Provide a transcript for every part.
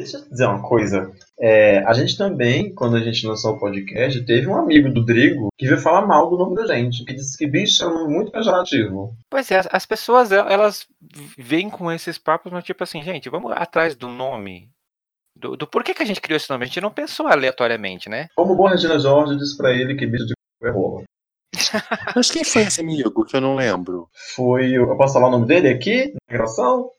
Deixa eu dizer uma coisa. É, a gente também, quando a gente lançou o podcast, teve um amigo do Drigo que veio falar mal do nome da gente, que disse que bicho é um nome muito pejorativo. Pois é, as pessoas elas vêm com esses papos, mas tipo assim, gente, vamos atrás do nome. Do, do porquê que a gente criou esse nome? A gente não pensou aleatoriamente, né? Como boa Regina Jorge disse pra ele que bicho de c... é rola. Mas quem foi esse amigo que eu não lembro? Foi. Eu posso falar o nome dele aqui? Na gravação?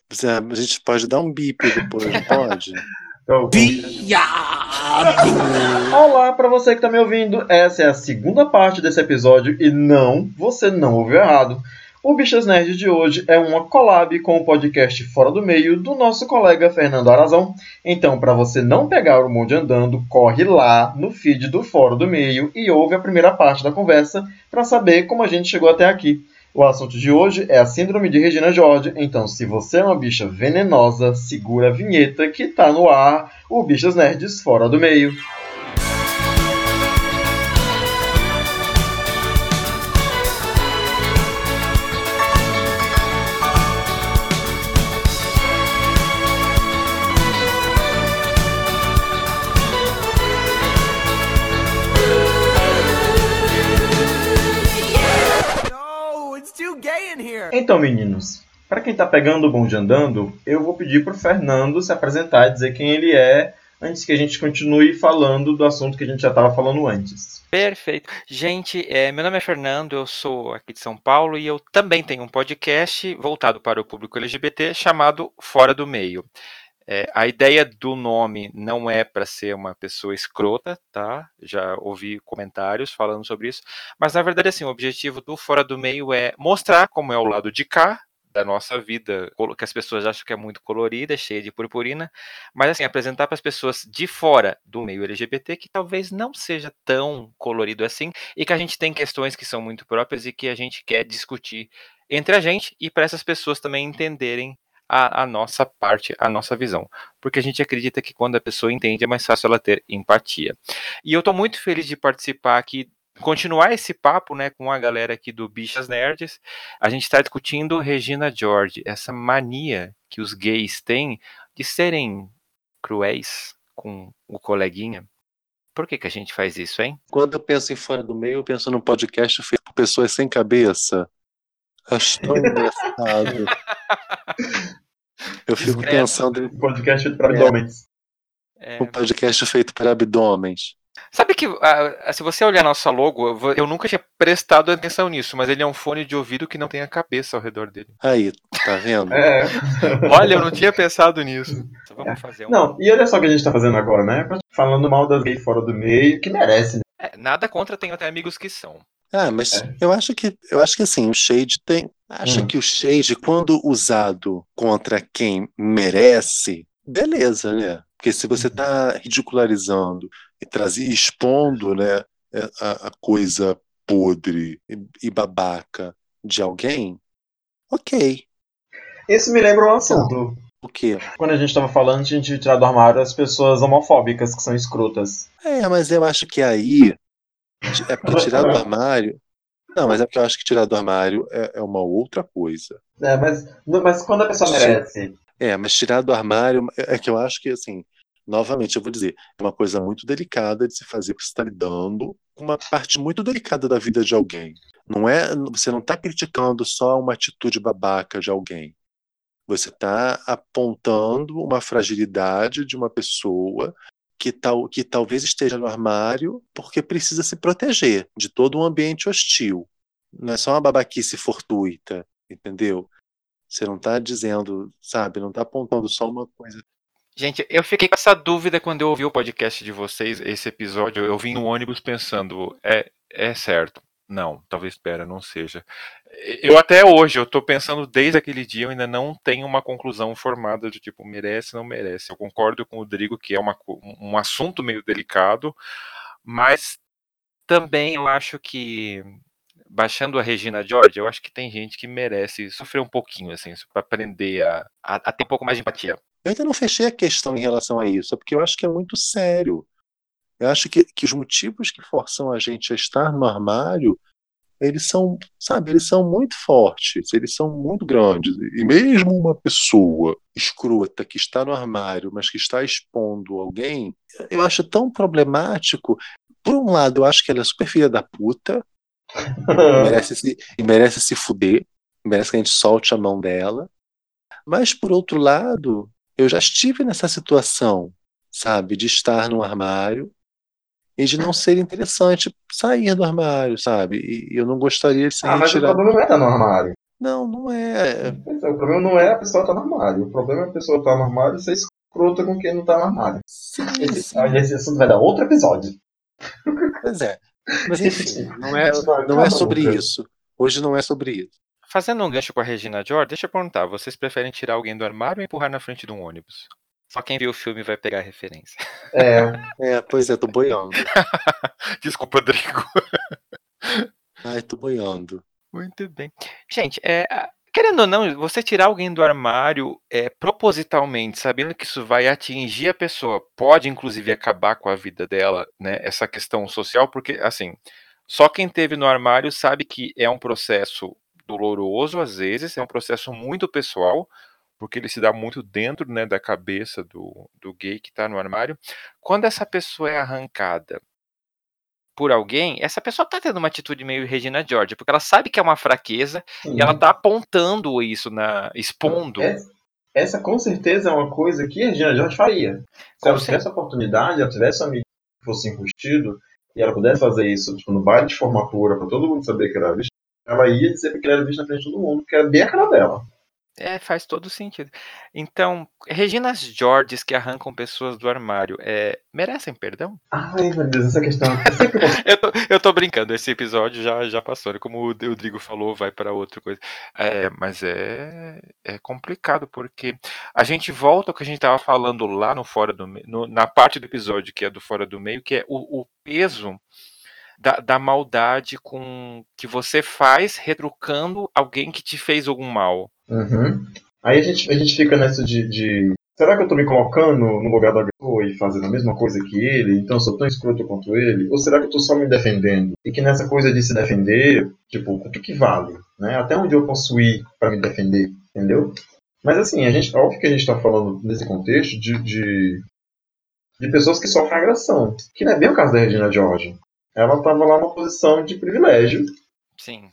A gente pode dar um bip depois, não pode? Então, Viado! Olá para você que tá me ouvindo. Essa é a segunda parte desse episódio e não, você não ouviu errado. O Bichas Nerd de hoje é uma collab com o podcast Fora do Meio do nosso colega Fernando Arazão. Então, para você não pegar o monte andando, corre lá no feed do Fora do Meio e ouve a primeira parte da conversa para saber como a gente chegou até aqui. O assunto de hoje é a síndrome de Regina George, então se você é uma bicha venenosa, segura a vinheta que tá no ar, o Bichas Nerds Fora do Meio. Então, meninos, para quem tá pegando o bonde andando, eu vou pedir pro Fernando se apresentar e dizer quem ele é, antes que a gente continue falando do assunto que a gente já estava falando antes. Perfeito. Gente, é, meu nome é Fernando, eu sou aqui de São Paulo e eu também tenho um podcast voltado para o público LGBT chamado Fora do Meio. É, a ideia do nome não é para ser uma pessoa escrota, tá? Já ouvi comentários falando sobre isso, mas na verdade assim, o objetivo do Fora do Meio é mostrar como é o lado de cá da nossa vida, que as pessoas acham que é muito colorida, cheia de purpurina, mas assim, apresentar para as pessoas de fora do meio LGBT que talvez não seja tão colorido assim e que a gente tem questões que são muito próprias e que a gente quer discutir entre a gente e para essas pessoas também entenderem a, a nossa parte, a nossa visão. Porque a gente acredita que quando a pessoa entende é mais fácil ela ter empatia. E eu estou muito feliz de participar aqui, continuar esse papo né, com a galera aqui do Bichas Nerds. A gente está discutindo Regina George, essa mania que os gays têm de serem cruéis com o coleguinha. Por que, que a gente faz isso, hein? Quando eu penso em fora do meio, eu penso num podcast feito por pessoas sem cabeça. Acho tão engraçado. Eu fico Discreto. pensando em Um podcast feito para abdômenes. É, um podcast feito para abdômenes. Sabe que ah, se você olhar nossa logo, eu, nunca tinha prestado atenção nisso, mas ele é um fone de ouvido que não tem a cabeça ao redor dele. Aí, tá vendo? É. Olha, eu não tinha pensado nisso. Então vamos fazer um. Não, e olha só o que a gente tá fazendo agora, né? Falando mal das gays fora do meio, que merece, né? É, nada contra, tenho até amigos que são. Ah, mas É. eu acho que eu acho que assim, o shade tem. Acho Hum. que o shade, quando usado contra quem merece, beleza, né? Porque se você está ridicularizando e trazer, expondo, né, é, a, a coisa podre e, e babaca de alguém, ok. Isso me lembra um assunto. O quê? Quando a gente tava falando, a gente tirar do armário as pessoas homofóbicas que são escrotas. É, mas eu acho que aí é porque tirar do armário. Não, mas é porque eu acho que tirar do armário é, é uma outra coisa. É, mas, mas quando a pessoa merece. É, mas tirar do armário é que eu acho que, assim, novamente, eu vou dizer, é uma coisa muito delicada de se fazer, porque você está lidando com uma parte muito delicada da vida de alguém. Não é, você não está criticando só uma atitude babaca de alguém. Você está apontando uma fragilidade de uma pessoa que, tal, que talvez esteja no armário porque precisa se proteger de todo um ambiente hostil. Não é só uma babaquice fortuita, entendeu? Você não está dizendo, sabe, não está apontando só uma coisa. Gente, eu fiquei com essa dúvida quando eu ouvi o podcast de vocês, esse episódio. Eu vim no ônibus pensando, é, é certo. Não, talvez espera, não seja. Eu até hoje, eu tô pensando desde aquele dia, eu ainda não tenho uma conclusão formada de tipo, merece, não merece. Eu concordo com o Rodrigo que é uma, um assunto meio delicado, mas também eu acho que, baixando a Regina George, eu acho que tem gente que merece sofrer um pouquinho, assim, para aprender a, a, a ter um pouco mais de empatia. Eu ainda não fechei a questão em relação a isso, porque eu acho que é muito sério. Eu acho que, que os motivos que forçam a gente a estar no armário eles são, sabe, eles são muito fortes, eles são muito grandes. E mesmo uma pessoa escrota que está no armário, mas que está expondo alguém, eu acho tão problemático. Por um lado, eu acho que ela é super filha da puta, e merece se, e merece se fuder, merece que a gente solte a mão dela. Mas, por outro lado, eu já estive nessa situação, sabe, de estar no armário e de não ser interessante sair do armário, sabe? E eu não gostaria de ser Ah, mas o problema não é estar no armário. Não, não é. Pois é, o problema não é a pessoa estar no armário. O problema é a pessoa estar no armário e ser escrota com quem não está no armário. Sim, Esse, sim, esse assunto vai dar outro episódio. pois é. Mas enfim, não é, não é sobre isso. Hoje não é sobre isso. Fazendo um gancho com a Regina George, deixa eu perguntar: vocês preferem tirar alguém do armário ou empurrar na frente de um ônibus? Só quem viu o filme vai pegar a referência. É, É, pois é, tô boiando. Desculpa, Rodrigo. Ai, tô boiando. Muito bem. Gente, é, querendo ou não, você tirar alguém do armário é, propositalmente, sabendo que isso vai atingir a pessoa, pode inclusive acabar com a vida dela, né? Essa questão social, porque assim, só quem teve no armário sabe que é um processo doloroso às vezes, é um processo muito pessoal, porque ele se dá muito dentro né, da cabeça do, do gay que está no armário. Quando essa pessoa é arrancada por alguém, essa pessoa tá tendo uma atitude meio Regina George, porque ela sabe que é uma fraqueza sim. e ela tá apontando isso na expondo. Essa, essa com certeza é uma coisa que a Regina George faria. Se Com ela tivesse a oportunidade, ela tivesse um amigo que fosse enrustido e ela pudesse fazer isso tipo, no baile de formatura para todo mundo saber que era visto, ela ia dizer que era visto na frente de todo mundo, que era bem a cara dela. É, faz todo sentido. Então, Reginas Georges que arrancam pessoas do armário, é, merecem perdão? Ai, meu Deus, essa questão. é Eu tô, eu tô brincando, esse episódio já, já passou, né? como o Rodrigo falou, vai para outra coisa. É, mas é, é complicado, porque a gente volta ao que a gente tava falando lá no Fora do Meio, na parte do episódio que é do Fora do Meio, que é o, o peso da, da maldade com que você faz retrucando alguém que te fez algum mal. Uhum. Aí a gente, a gente fica nessa de, de, Será que eu tô me colocando no lugar da pessoa e fazendo a mesma coisa que ele? Então eu sou tão escroto quanto ele? Ou será que eu tô só me defendendo? E que nessa coisa de se defender, tipo, o que vale? Né? Até onde eu posso ir para me defender? Entendeu? Mas assim, a gente, óbvio que a gente tá falando nesse contexto de, de, de pessoas que sofrem agressão. Que não é bem o caso da Regina George. Ela estava lá numa posição de privilégio. Sim.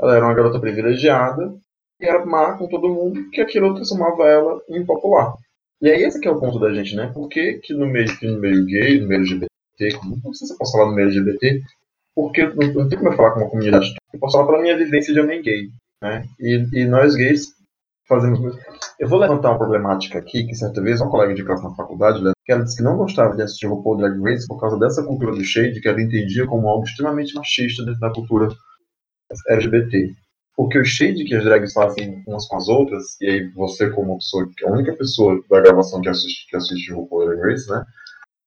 Ela era uma garota privilegiada e era má com todo mundo, que aquilo transformava ela em impopular. E aí esse que é o ponto da gente, né? Por que, que no, meio, que no meio gay, no meio LGBT, como- não sei se eu posso falar no meio LGBT, porque não, não tem como eu falar com uma comunidade. Eu posso falar pela minha vivência de homem gay. Né? E, e nós gays fazemos. Eu vou levantar uma problemática aqui, que certa vez uma colega de classe na faculdade, né, que ela disse que não gostava de assistir RuPaul Drag Race por causa dessa cultura do shade, que ela entendia como algo extremamente machista dentro da cultura LGBT. Porque o shade que as drags fazem umas com as outras, e aí você como pessoa, que é a única pessoa da gravação que assiste, que assiste RuPaul Drag Race, né,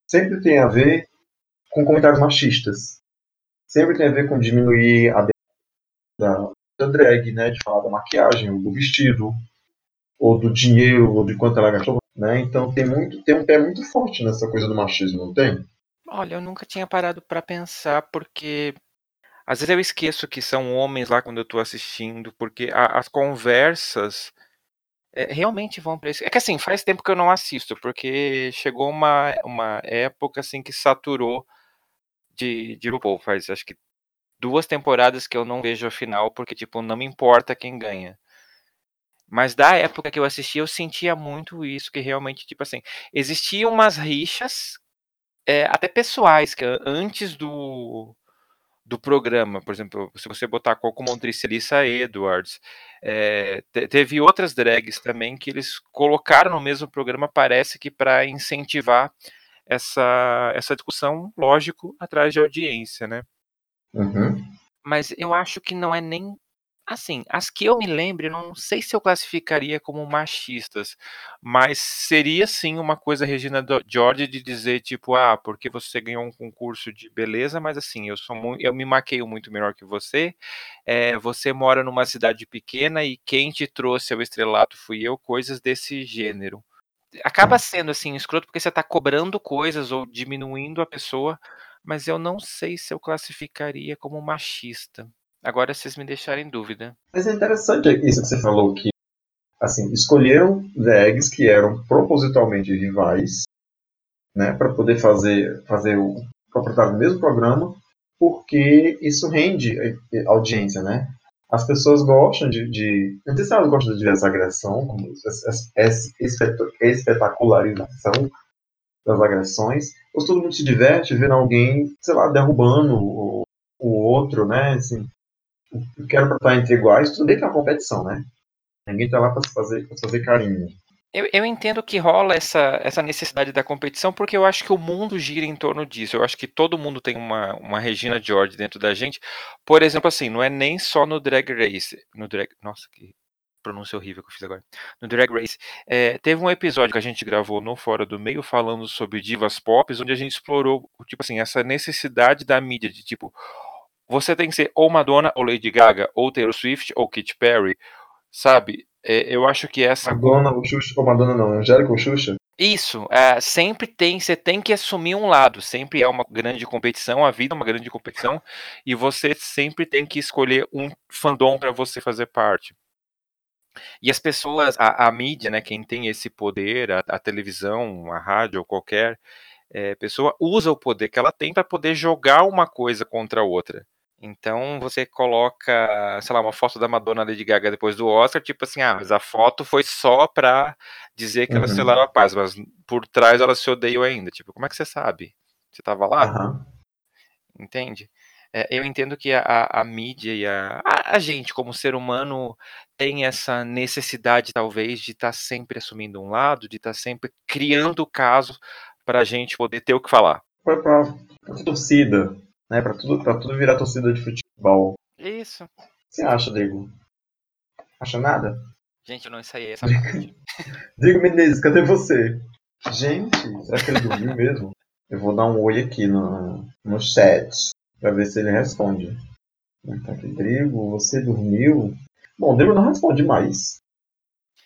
sempre tem a ver com comentários machistas. Sempre tem a ver com diminuir a da, da drag, né, de falar da maquiagem, ou do vestido, ou do dinheiro, ou de quanto ela gastou, né? Então tem muito, tem um pé muito forte nessa coisa do machismo, não tem? Olha, eu nunca tinha parado pra pensar, porque às vezes eu esqueço que são homens lá quando eu tô assistindo, porque a- as conversas é, realmente vão pra isso. É que assim, faz tempo que eu não assisto, porque chegou uma, uma época assim que saturou de, de RuPaul. Faz acho que duas temporadas que eu não vejo a final, porque tipo, não me importa quem ganha. Mas da época que eu assisti, eu sentia muito isso, que realmente, tipo assim, existiam umas rixas é, até pessoais, que antes do, do programa, por exemplo, se você botar Coco Montrice Lisa Edwards, é, te- teve outras drags também que eles colocaram no mesmo programa, parece que para incentivar essa, essa discussão, lógico, atrás de audiência, né? Uhum. Mas eu acho que não é nem. Assim, as que eu me lembro, eu não sei se eu classificaria como machistas, mas seria sim uma coisa, Regina George, de dizer, tipo, ah, porque você ganhou um concurso de beleza, mas assim, eu sou muito, eu me maqueio muito melhor que você, é, você mora numa cidade pequena e quem te trouxe ao estrelato fui eu, coisas desse gênero. Acaba sendo assim, escroto, porque você tá cobrando coisas ou diminuindo a pessoa, mas eu não sei se eu classificaria como machista. Agora vocês me deixaram em dúvida. Mas é interessante isso que você falou, que assim, escolheram drags que eram propositalmente rivais, né, para poder fazer, fazer o proprietário do mesmo programa, porque isso rende audiência, né? As pessoas gostam de, de não sei se elas gostam de ver essa agressão, como essa espetacularização das agressões, ou todo mundo se diverte vendo alguém, sei lá, derrubando o, o outro, né? Assim, eu quero estar entre iguais, tudo bem que é competição, né? Ninguém tá lá para fazer, pra fazer carinho. Eu, eu, entendo que rola essa, essa necessidade da competição, porque eu acho que o mundo gira em torno disso. Eu acho que todo mundo tem uma, uma Regina George dentro da gente. Por exemplo, assim, não é nem só no Drag Race. No drag, nossa, que pronúncia horrível que eu fiz agora. No Drag Race. É, teve um episódio que a gente gravou no Fora do Meio falando sobre divas pop, onde a gente explorou, tipo assim, essa necessidade da mídia de tipo. Você tem que ser ou Madonna, ou Lady Gaga, ou Taylor Swift, ou Katy Perry, Sabe? É, eu acho que essa. Madonna ou Xuxa. Ou Madonna não, Angélica ou Xuxa? Isso, é, sempre tem, você tem que assumir um lado, sempre é uma grande competição, a vida é uma grande competição, e você sempre tem que escolher um fandom para você fazer parte. E as pessoas, a, a, mídia, né, quem tem esse poder, a, a televisão, a rádio ou qualquer é, pessoa, usa o poder que ela tem para poder jogar uma coisa contra a outra. Então você coloca, sei lá, uma foto da Madonna Lady Gaga depois do Oscar, tipo assim, ah, mas a foto foi só pra dizer que uhum. elas selaram a paz, mas por trás elas se odeiam ainda. Tipo, como é que você sabe? Você tava lá? Uhum. Entende? É, eu entendo que a, a mídia e a, a, a, gente, como ser humano, tem essa necessidade, talvez, de estar tá sempre assumindo um lado, de estar tá sempre criando casos para a gente poder ter o que falar. Pra, pra torcida, né? Pra tudo, pra tudo virar torcida de futebol. Isso. O que você acha, Diego? Acha nada? Gente, eu não ensaiei essa parte. Diego Menezes, cadê você? Gente, será que ele dormiu mesmo? Eu vou dar um oi aqui no, no chat pra ver se ele responde. Tá aqui, Drigo, você dormiu? Bom, o Drigo não responde mais.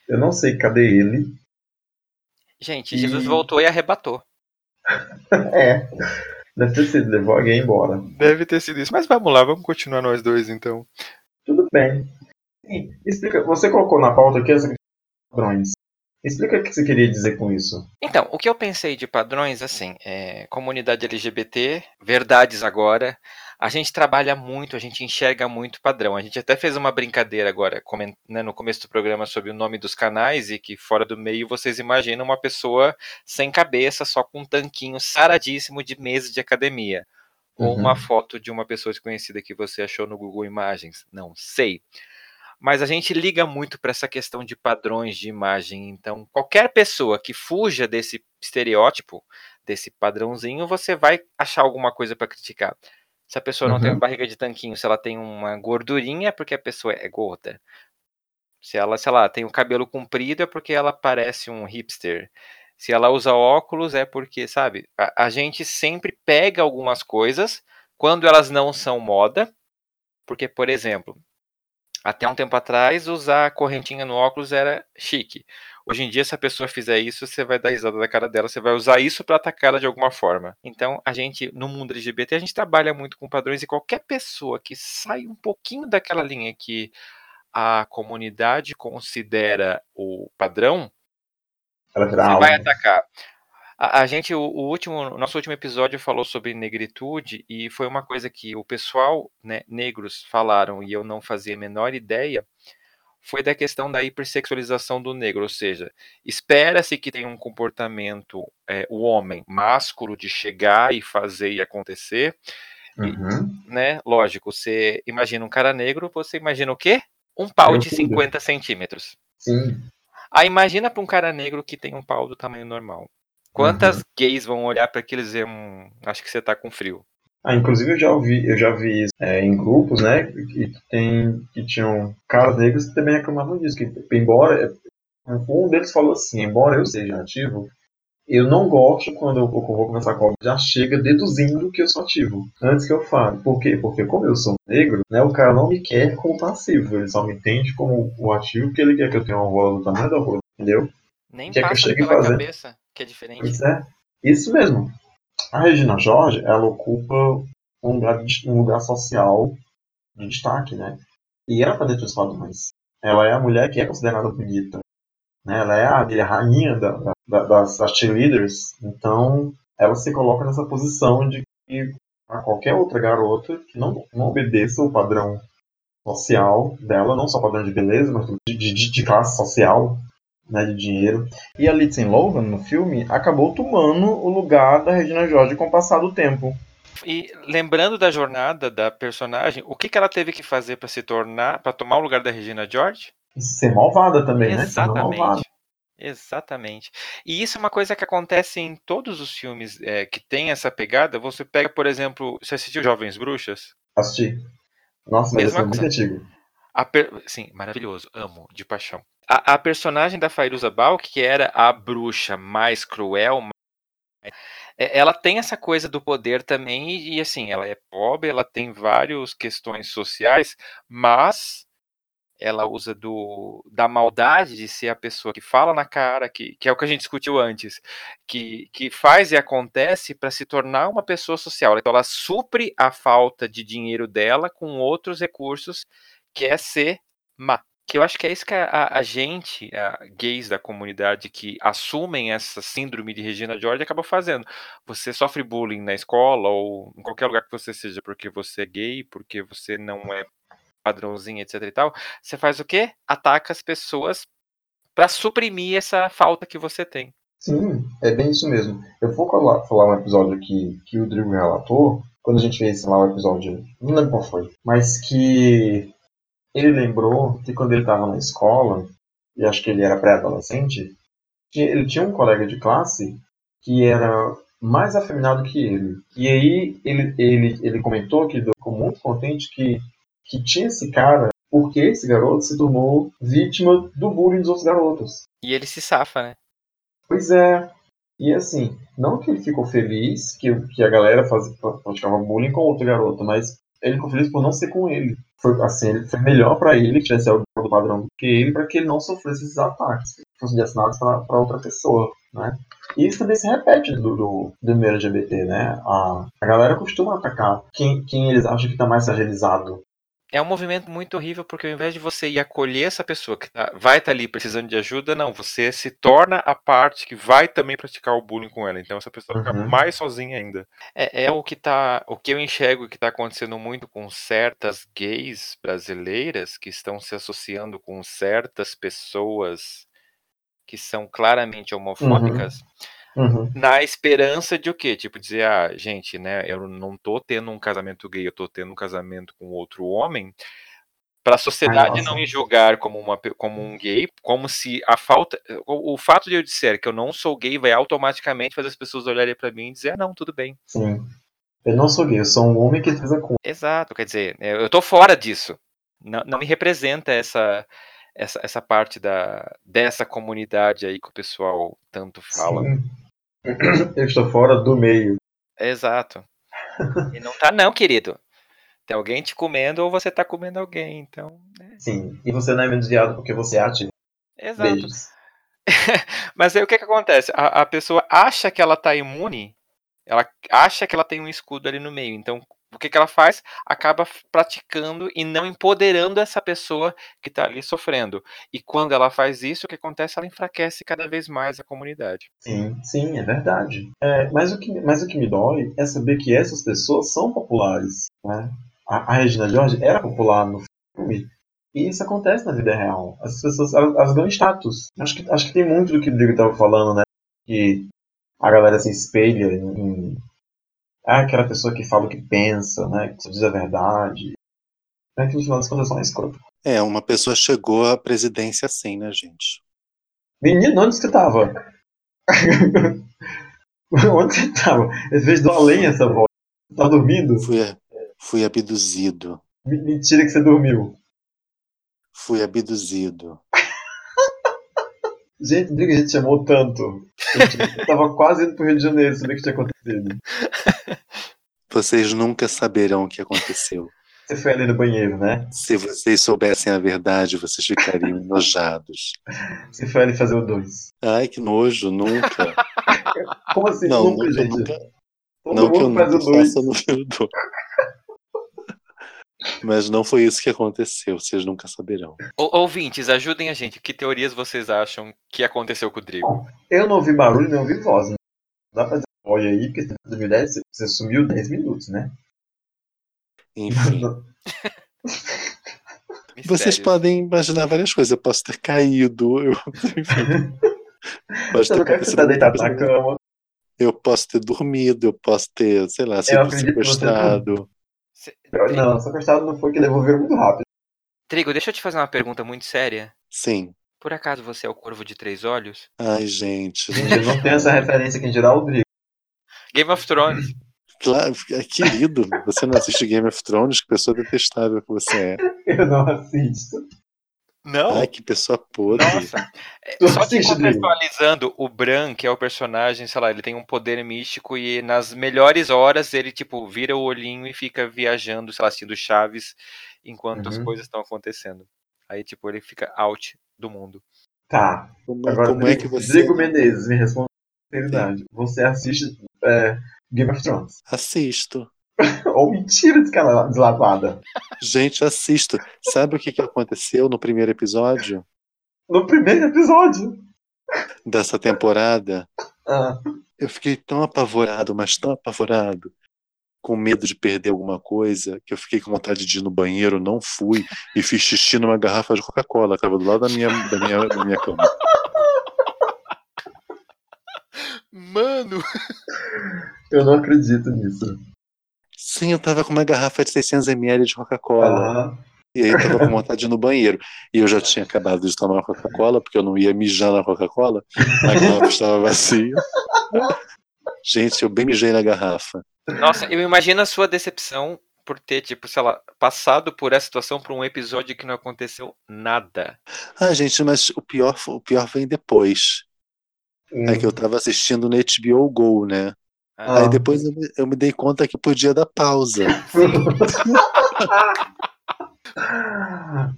Eu não sei cadê ele. Gente, Jesus voltou e arrebatou. é. Deve ter sido, levou alguém embora. Deve ter sido isso. Mas vamos lá, vamos continuar nós dois então. Tudo bem. Explica, você colocou na pauta aqui as padrões. Explica o que você queria dizer com isso. Então, o que eu pensei de padrões, assim, é comunidade LGBT, verdades agora, a gente trabalha muito, a gente enxerga muito padrão. A gente até fez uma brincadeira agora, né, no começo do programa, sobre o nome dos canais e que fora do meio vocês imaginam uma pessoa sem cabeça, só com um tanquinho saradíssimo de mesa de academia. Uhum. Ou uma foto de uma pessoa desconhecida que você achou no Google Imagens. Não sei. Mas a gente liga muito para essa questão de padrões de imagem. Então, qualquer pessoa que fuja desse estereótipo, desse padrãozinho, você vai achar alguma coisa para criticar. Se a pessoa não uhum. tem uma barriga de tanquinho, se ela tem uma gordurinha, é porque a pessoa é gorda. Se ela, sei lá, tem o cabelo comprido, é porque ela parece um hipster. Se ela usa óculos, é porque, sabe, a, a gente sempre pega algumas coisas quando elas não são moda. Porque, por exemplo, até um tempo atrás, usar correntinha no óculos era chique. Hoje em dia, se a pessoa fizer isso, você vai dar risada da cara dela, você vai usar isso para atacar ela de alguma forma. Então, a gente, no mundo LGBT, a gente trabalha muito com padrões e qualquer pessoa que sai um pouquinho daquela linha que a comunidade considera o padrão, você vai atacar. A, a gente, o, o, último, nosso último episódio falou sobre negritude e foi uma coisa que o pessoal, né, negros falaram e eu não fazia a menor ideia, foi da questão da hipersexualização do negro, ou seja, espera-se que tenha um comportamento, é, o homem másculo de chegar e fazer e acontecer, uhum. e, né? Lógico, você imagina um cara negro, você imagina o quê? Um pau de 50 centímetros. Sim. Aí imagina para um cara negro que tem um pau do tamanho normal. Quantas uhum. gays vão olhar para aqueles e dizer, hum, acho que você tá com frio? Ah, inclusive eu já ouvi, eu já vi isso é, em grupos, né, que tem que tinham caras negros que também reclamavam disso, que embora um deles falou assim, embora eu seja ativo, eu não gosto quando eu, vou começar com algo já chega deduzindo que eu sou ativo antes que eu fale. Por quê? Porque como eu sou negro, né, o cara não me quer como passivo, ele só me entende como o ativo porque ele quer que eu tenha uma rola do tamanho da rola, entendeu? Nem quer passa que eu pela cabeça que é diferente. Pois é, isso mesmo. A Regina Jorge, ela ocupa um lugar, um lugar social de destaque, né? E ela tá dentro dos padrões. Ela é a mulher que é considerada bonita. Né? Ela é a, a rainha da, da, das, das cheerleaders. Então, ela se coloca nessa posição de que a qualquer outra garota que não, não obedeça o padrão social dela, não só padrão de beleza, mas de, de, de classe social, né, de dinheiro. E a Lindsay Lohan, no filme, acabou tomando o lugar da Regina George com o passar do tempo. E lembrando da jornada da personagem, o que, que ela teve que fazer para se tornar, para tomar o lugar da Regina George? Ser malvada também, Exatamente. né? Malvada. Exatamente. E isso é uma coisa que acontece em todos os filmes é, que tem essa pegada. Você pega, por exemplo, você assistiu Jovens Bruxas? Assisti. Nossa, mas esse é muito antigo. Per... Sim, maravilhoso, amo, de paixão. A, a personagem da Fairuza Balk, que era a bruxa mais cruel, mais... ela tem essa coisa do poder também, e, e assim, ela é pobre, ela tem várias questões sociais, mas ela usa do, da maldade de ser a pessoa que fala na cara, que, que é o que a gente discutiu antes, que, que faz e acontece para se tornar uma pessoa social. Então ela supre a falta de dinheiro dela com outros recursos, que é ser má. Que eu acho que é isso que a, a gente, a gays da comunidade que assumem essa síndrome de Regina George, acabam fazendo. Você sofre bullying na escola ou em qualquer lugar que você seja porque você é gay, porque você não é padrãozinho, etc e tal, você faz o quê? Ataca as pessoas para suprimir essa falta que você tem. Sim, é bem isso mesmo. Eu vou falar, um episódio aqui que o Drigo relatou, quando a gente fez lá o episódio, não lembro qual foi, mas que ele lembrou que quando ele estava na escola, e acho que ele era pré-adolescente, ele tinha um colega de classe que era mais afeminado que ele. E aí ele, ele, ele comentou que ficou muito contente que que tinha esse cara porque esse garoto se tornou vítima do bullying dos outros garotos. E ele se safa, né? Pois é. E assim, não que ele ficou feliz que, que a galera faz, praticava bullying com outro garoto, mas ele ficou feliz por não ser com ele. Foi, assim, foi melhor para ele que tivesse algo do padrão do que ele, para que ele não sofresse esses ataques, que fossem direcionados para outra pessoa, né? E isso também se repete do, do, do meio LGBT, né? A, a galera costuma atacar quem, quem eles acham que está mais fragilizado é um movimento muito horrível porque ao invés de você ir acolher essa pessoa que tá, vai estar tá ali precisando de ajuda, não, você se torna a parte que vai também praticar o bullying com ela. Então essa pessoa uhum. fica mais sozinha ainda. É, é, o que tá, o que eu enxergo que está acontecendo muito com certas gays brasileiras que estão se associando com certas pessoas que são claramente homofóbicas. Uhum Uhum. Na esperança de o quê? Tipo, dizer, ah, gente, né, eu não tô tendo um casamento gay, eu tô tendo um casamento com outro homem, para a sociedade Ai, não me julgar como, uma, como um gay, como se a falta. O, o, fato de eu disser que eu não sou gay vai automaticamente fazer as pessoas olharem para mim e dizer, ah, não, tudo bem. Sim. Eu não sou gay, eu sou um homem que fez a conta. Exato, quer dizer, eu tô fora disso. Não, não me representa essa, essa, essa parte da, dessa comunidade aí que o pessoal tanto fala. Sim. Eu estou fora do meio. Exato. E não tá não, querido. Tem alguém te comendo ou você tá comendo alguém, então. Né? Sim. E você não é menos viado porque você é ativo. Exato. Beijos. Mas aí o que, que acontece? A, a pessoa acha que ela tá imune, ela acha que ela tem um escudo ali no meio. Então, o que, que ela faz? Acaba praticando e não empoderando essa pessoa que está ali sofrendo. E quando ela faz isso, o que acontece? Ela enfraquece cada vez mais a comunidade. Sim, sim, é verdade. É, mas, o que, mas o que me dói é saber que essas pessoas são populares. Né? A, a Regina George era popular no filme. E isso acontece na vida real. As pessoas elas, elas ganham status. Acho que, acho que tem muito do que o Diego estava falando, né? Que a galera se espelha em, é aquela pessoa que fala o que pensa, né? Que diz a verdade. É que no final das contas é só uma escrota. É, uma pessoa chegou à presidência assim, né, gente? Menino, onde você tava? onde você tava? Ele fez do além essa voz. Tá dormindo? Fui, fui abduzido. Mentira que você dormiu. Fui abduzido. Gente, briga, a gente chamou tanto. Eu tava quase indo pro Rio de Janeiro saber o que tinha acontecido. Vocês nunca saberão o que aconteceu. Você foi ali no banheiro, né? Se vocês soubessem a verdade, vocês ficariam enojados. Você foi ali fazer o dois. Ai, que nojo, nunca. Como assim? Não, nunca, gente? Nunca, não que eu nunca faça no 2. Mas não foi isso que aconteceu, vocês nunca saberão. Ou- ouvintes, ajudem a gente. Que teorias vocês acham que aconteceu com o Drigo? Eu não ouvi barulho, nem ouvi voz. Não dá pra dizer oi aí, porque você, 2010, você sumiu 10 minutos, né? Enfim. Vocês podem imaginar várias coisas. Eu posso ter caído. Eu, enfim. Pode ter acontecido tá deitado na cama. Eu posso ter dormido, eu posso ter, sei lá, sido sequestrado. Cê- Não, essa costada não foi que devolveram muito rápido. Trigo, deixa eu te fazer uma pergunta muito séria. Sim. Por acaso você é o corvo de três olhos? Ai, gente. Gente, eu não tenho essa referência quem dirá o Drigo. Game of Thrones. Claro, é querido, você não assiste Game of Thrones, que pessoa detestável que você é. Eu não assisto. Não? Ai, que pessoa podre. Nossa. É, Só te contextualizando, o Bran, que é o personagem, sei lá, ele tem um poder místico e nas melhores horas ele, tipo, vira o olhinho e fica viajando, sei lá, assistindo Chaves enquanto as Uhum. coisas estão acontecendo. Aí, tipo, ele fica out do mundo. Tá. Como, Agora, como é que você Drigo Menezes, me responde com sinceridade. Você assiste é, Game of Thrones? assisto? Ou mentira deslavada? Gente, assisto. Sabe o que, que aconteceu no primeiro episódio No primeiro episódio. dessa temporada? Ah, Eu fiquei tão apavorado, mas tão apavorado, com medo de perder alguma coisa, que eu fiquei com vontade de ir no banheiro, não fui, e fiz xixi numa garrafa de Coca-Cola, que estava do lado da minha, da, minha, da minha cama. Mano! eu não acredito nisso. Sim, eu tava com uma garrafa de 600ml de Coca-Cola. Ah, E aí eu tava com vontade de ir no banheiro. E eu já tinha acabado de tomar uma Coca-Cola, porque eu não ia mijar na Coca-Cola. A garrafa estava vazia. Gente, eu bem mijei na garrafa. Nossa, eu imagino a sua decepção por ter, tipo, sei lá, passado por essa situação por um episódio que não aconteceu nada. Ah, gente, mas o pior, o pior vem depois. hum. É que eu tava assistindo no HBO Go, né? Ah, Aí depois eu me, eu me dei conta que podia dar pausa.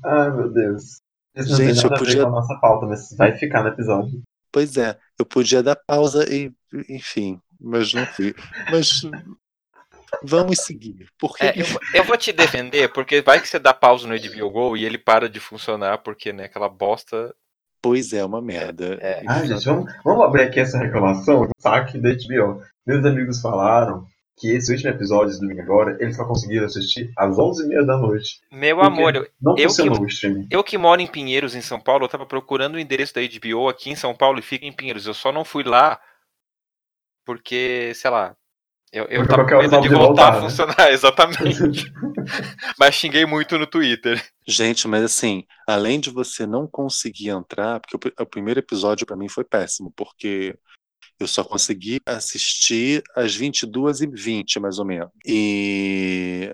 Ai, meu Deus. Isso não Gente, tem nada eu podia- a nossa pauta, mas vai ficar no episódio. Pois é, eu podia dar pausa e, enfim, mas não fui. Mas vamos seguir. Porque É, eu, eu vou te defender, porque vai que você dá pausa no HBO Go e ele para de funcionar, porque, né, aquela bosta. Pois é, uma merda. É. Ah, gente, vamos, vamos abrir aqui essa reclamação. Saque da HBO. Meus amigos falaram que esse último episódio, esse domingo agora, eles só conseguiram assistir às 11h30 da noite. Meu amor, eu, Não Eu que- o streaming. eu que moro em Pinheiros, em São Paulo, eu tava procurando o endereço da HBO aqui em São Paulo e fica em Pinheiros. Eu só não fui lá porque, sei lá. Eu, eu tava com medo de voltar a voltar, né? funcionar, exatamente. Mas xinguei muito no Twitter. Gente, mas assim, além de você não conseguir entrar, porque o, o primeiro episódio pra mim foi péssimo, porque eu só consegui assistir às 22h20, mais ou menos. E.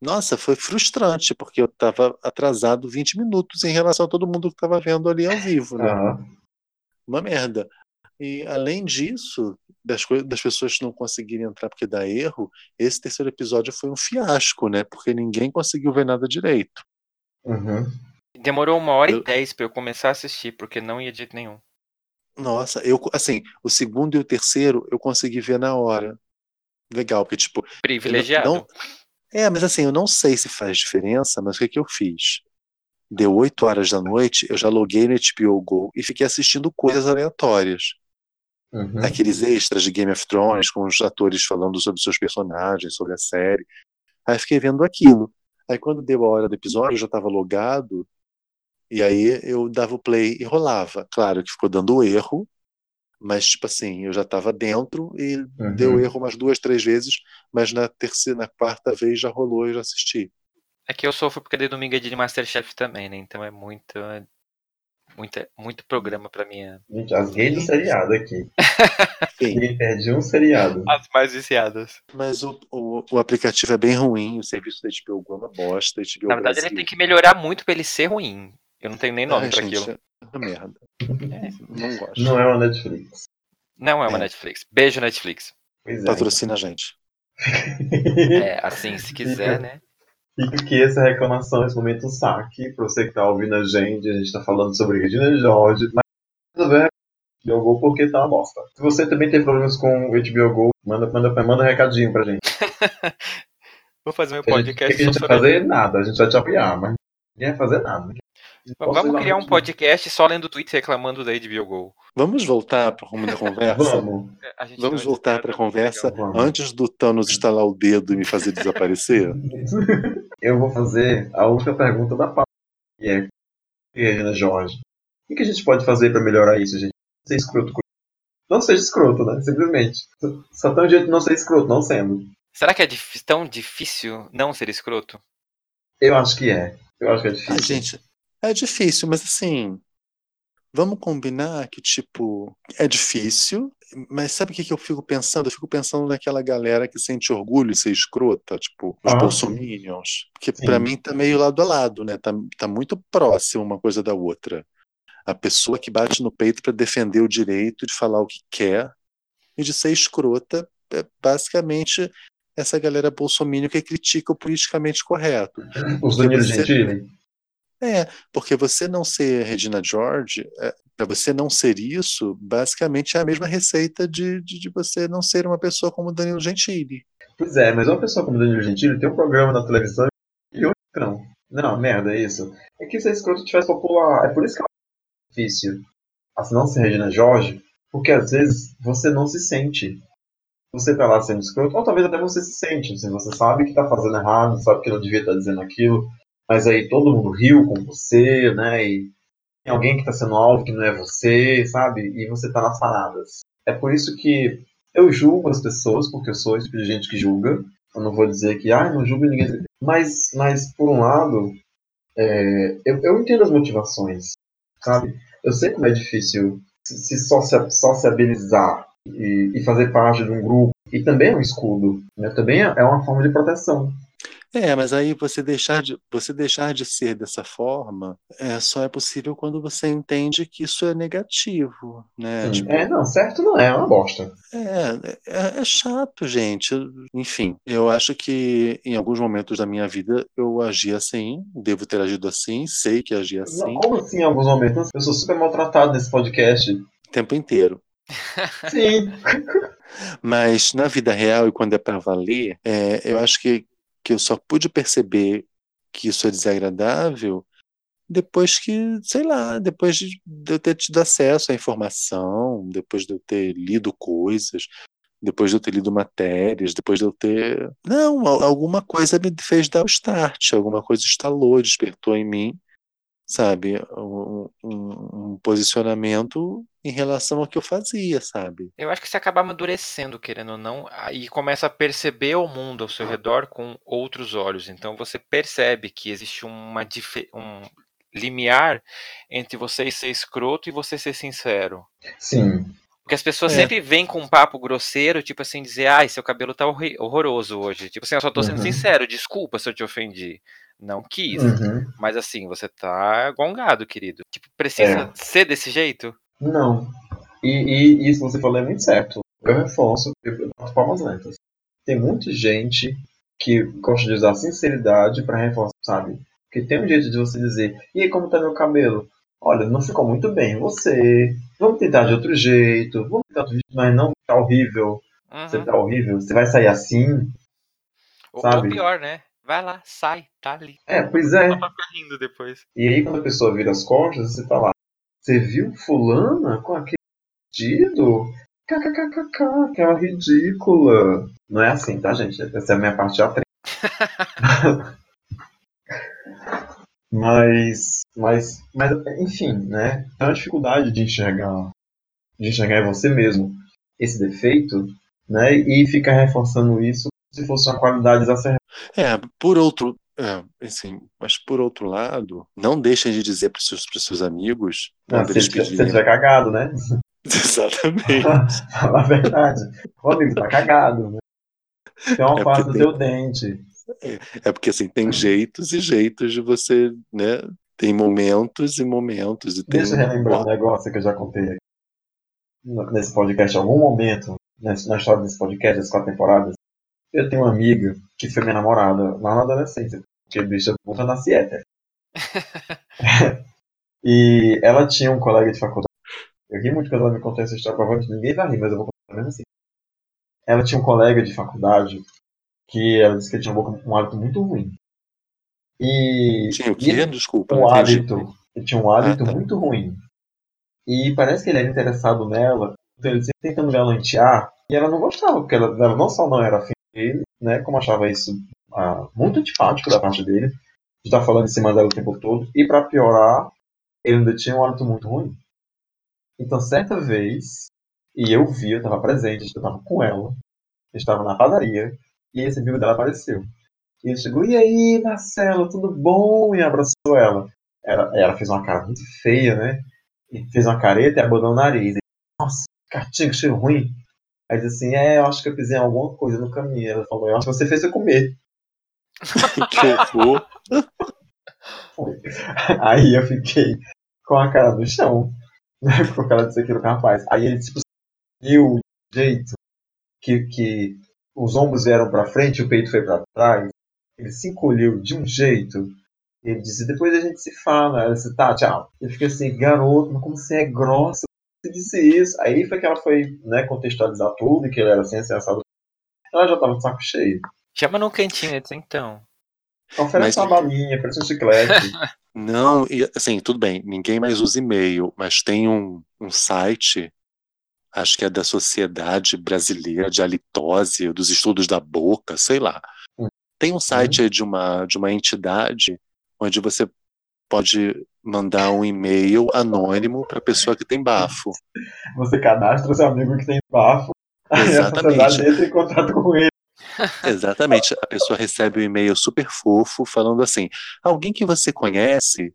Nossa, foi frustrante, porque eu tava atrasado 20 minutos em relação a todo mundo que tava vendo ali ao vivo, né? Aham. Uma merda. E além disso, das, das pessoas não conseguirem entrar porque dá erro, esse terceiro episódio foi um fiasco, né? Porque ninguém conseguiu ver nada direito. Uhum. Demorou uma hora Eu- e dez pra eu começar a assistir, porque não ia de jeito nenhum. Nossa, eu, assim, o segundo e o terceiro eu consegui ver na hora. Legal, porque, tipo, Privilegiado. não- é, mas assim, eu não sei se faz diferença, mas o que que eu fiz? Deu 8 horas da noite, eu já loguei no HBO Go e fiquei assistindo coisas aleatórias. Uhum. aqueles extras de Game of Thrones, com os atores falando sobre seus personagens, sobre a série. Aí fiquei vendo aquilo. Aí quando deu a hora do episódio, eu já estava logado, e aí eu dava o play e rolava. Claro que ficou dando erro, mas tipo assim, eu já estava dentro e Uhum. deu erro umas duas, três vezes, mas na terceira, na quarta vez já rolou e já assisti. É que eu sofro porque de domingo é dia de Masterchef também, né? Então é muito, muita, muito programa pra mim. é. Gente, as gays do seriado aqui. Ninguém perde um seriado. As mais viciadas. mas o, o, o aplicativo é bem ruim, o serviço da HBO Go é uma bosta. HBO Na verdade, Brasil. ele tem que melhorar muito pra ele ser ruim. Eu não tenho nem nome Ai, pra gente, aquilo. é uma merda. Não gosto. Não é uma Netflix. Não é uma É. Netflix. Beijo, Netflix. Pois é. Patrocina a gente. É, assim, se quiser, né? Fica aqui essa reclamação, esse momento saque, pra você que tá ouvindo a gente. A gente tá falando sobre Regina George, mas resolver HBO Go porque tá uma bosta. Se você também tem problemas com o HBO Go, manda, manda, manda um recadinho pra gente. Vou fazer meu A gente, podcast a gente vai fazer? Nada. A gente vai te apoiar, mas ninguém vai fazer nada. Vamos criar um podcast só lendo tweets reclamando da HBO Go. Vamos voltar para o rumo da conversa? Vamos. A gente Vamos voltar para a conversa. Vamos. antes do Thanos estalar o dedo e me fazer desaparecer? Eu vou fazer a última pergunta da pauta, que é Regina Jorge. O que a gente pode fazer pra melhorar isso, gente? Não ser escroto com Não seja escroto, né? Simplesmente. Só tem um jeito de não ser escroto, não sendo. Será que é tão difícil não ser escroto? Eu acho que é. Eu acho que é difícil. Ah, gente, é difícil, mas assim, vamos combinar que, tipo, é difícil, mas sabe o que, que eu fico pensando? Eu fico pensando naquela galera que sente orgulho em ser escrota, tipo, os Ah. bolsominions. Porque Sim. pra mim tá meio lado a lado, né? Tá, tá muito próximo uma coisa da outra. A pessoa que bate no peito pra defender o direito de falar o que quer e de ser escrota é basicamente essa galera bolsominion que critica o politicamente correto. Os Porque Danilo Gentili? É, porque você não ser Regina George, é, para você não ser isso, basicamente é a mesma receita de, de, de você não ser uma pessoa como Danilo Gentili. Pois é, mas uma pessoa como Danilo Gentili tem um programa na televisão e outro não. Não, merda, é isso. É que ser escroto te faz popular. É por isso que é difícil. Assim, não ser Regina Jorge, porque às vezes você não se sente. Você tá lá sendo escroto, ou talvez até você se sente. Assim, você sabe que tá fazendo errado, sabe que não devia estar dizendo aquilo, mas aí todo mundo riu com você, né? E tem alguém que tá sendo alvo que não é você, sabe? E você tá nas paradas. É por isso que eu julgo as pessoas, porque eu sou esse tipo de gente que julga. Eu não vou dizer que, ah, não julgo ninguém. Mas, mas por um lado, é, eu, eu entendo as motivações, sabe? Eu sei como é difícil se, se socia- sociabilizar e, e fazer parte de um grupo. E também é um escudo, né? Também é é uma forma de proteção. É, mas aí você deixar de, você deixar de ser dessa forma é, só é possível quando você entende que isso é negativo, né? Sim. Tipo, É, não, certo não é, é uma bosta. É, é, é chato, gente. Enfim, eu acho que em alguns momentos da minha vida eu agi assim, devo ter agido assim, sei que agi assim Não, como assim, em alguns momentos? Eu sou super maltratado nesse podcast. o tempo inteiro. Sim. Mas na vida real e quando é para valer, é, eu acho que, que eu só pude perceber que isso é desagradável depois que, sei lá, depois de, eu ter tido acesso à informação, depois de eu ter lido coisas, depois de eu ter lido matérias, depois de eu ter. Não, al- alguma coisa me fez dar o start, alguma coisa estalou, despertou em mim, sabe, um, um- um posicionamento em relação ao que eu fazia, sabe? Eu acho que você acaba amadurecendo, querendo ou não, e começa a perceber o mundo ao seu redor com outros olhos. Então você percebe que existe uma um limiar entre você ser escroto e você ser sincero. Sim. Porque as pessoas É. sempre vêm com um papo grosseiro, tipo assim, dizer, ai, seu cabelo tá horroroso hoje. Tipo assim, eu só tô sendo Uhum. sincero, desculpa se eu te ofendi. Não quis. Uhum. Mas assim, você tá gongado, querido. Tipo, precisa É. ser desse jeito? Não. E, e isso você falou é muito certo. Eu reforço, eu boto palmas lentas. Tem muita gente que gosta de usar sinceridade pra reforçar, sabe? Porque tem um jeito de você dizer, e aí, como tá meu cabelo? Olha, não ficou muito bem você. Vamos tentar de outro jeito. Vamos tentar outro jeito, mas não tá horrível. Você Uhum. tá horrível. Você vai sair assim. Ou, ou sabe? pior, né? Vai lá, sai, tá ali. É, pois é. Rindo depois. E aí, quando a pessoa vira as costas, você tá lá. Você viu fulana com aquele vestido? KKKKK, aquela ridícula. Não é assim, tá, gente? Essa é a minha parte já mas, mas, mas, enfim, né? É uma dificuldade de enxergar, de enxergar em você mesmo esse defeito, né? E fica reforçando isso se fosse uma qualidade exacerbada. É, por outro, é, assim, mas por outro lado, não deixem de dizer para os seus, pros seus amigos, quando Se eles ele se ele pedirem. tiver cagado, né? Exatamente. Fala a verdade. O amigo tá cagado, né? Tem uma É porque no tem- teu dente. É porque assim, tem jeitos e jeitos de você, né? Tem momentos e momentos. E. Deixa eu relembrar um negócio que eu já contei aqui nesse podcast, em algum momento, na história desse podcast, das quatro temporadas. Eu tenho uma amiga que foi minha namorada lá na adolescência, porque bicha puta nasce hétero. e ela tinha um colega de faculdade. Eu ri muito quando ela me contou essa história, provavelmente ninguém vai rir, mas eu vou contar mesmo assim. Ela tinha um colega de faculdade que ela disse que ele tinha um hálito muito ruim. E. Tinha o quê? Desculpa, um hálito. Ele tinha um hálito Ah, tá. muito ruim. E parece que ele era interessado nela, então ele sempre tentando galantear, e ela não gostava, porque ela, ela não só não era afim dele, né, como achava isso ah, muito antipático da parte dele, de estar falando em cima dela o tempo todo, e pra piorar, ele ainda tinha um hálito muito ruim. Então, certa vez, e eu vi, eu estava presente, eu estava com ela, eu estava na padaria, e esse amigo dela apareceu. E ele chegou, e aí, Marcelo, tudo bom? E abraçou ela. Ela, ela fez uma cara muito feia, né? E fez uma careta e abanou o nariz. E, Nossa, cartinha, que cheiro ruim. Aí disse assim, é, eu acho que eu pisei em alguma coisa no caminho. Ela falou, eu acho que você fez eu comer. que horror. Aí eu fiquei com a cara no chão. né, com a cara de ser aquilo capaz. Aí ele, tipo, viu o jeito que, que os ombros vieram pra frente e o peito foi pra trás. Ele se encolheu de um jeito. Ele disse, depois a gente se fala. Ela disse, tá, tchau. Eu fiquei assim, garoto, mas como você é grossa? Você disse isso. Aí foi que ela foi né, contextualizar tudo, e que ele era assim, assim, assado. Ela já tava de saco cheio. Chama num cantinho então. Oferece Mas- uma balinha, oferece um chiclete. Não, e, assim, tudo bem, ninguém mais usa e-mail, mas tem um, um site, acho que é da Sociedade Brasileira de Halitose, dos Estudos da Boca, sei lá. Hum. Tem um site aí de uma, de uma entidade onde você pode mandar um e-mail anônimo para pessoa que tem bafo. Você cadastra seu amigo que tem bafo. Aí a Exatamente. sociedade entra em contato com ele. Exatamente. A pessoa recebe um e-mail super fofo falando assim: alguém que você conhece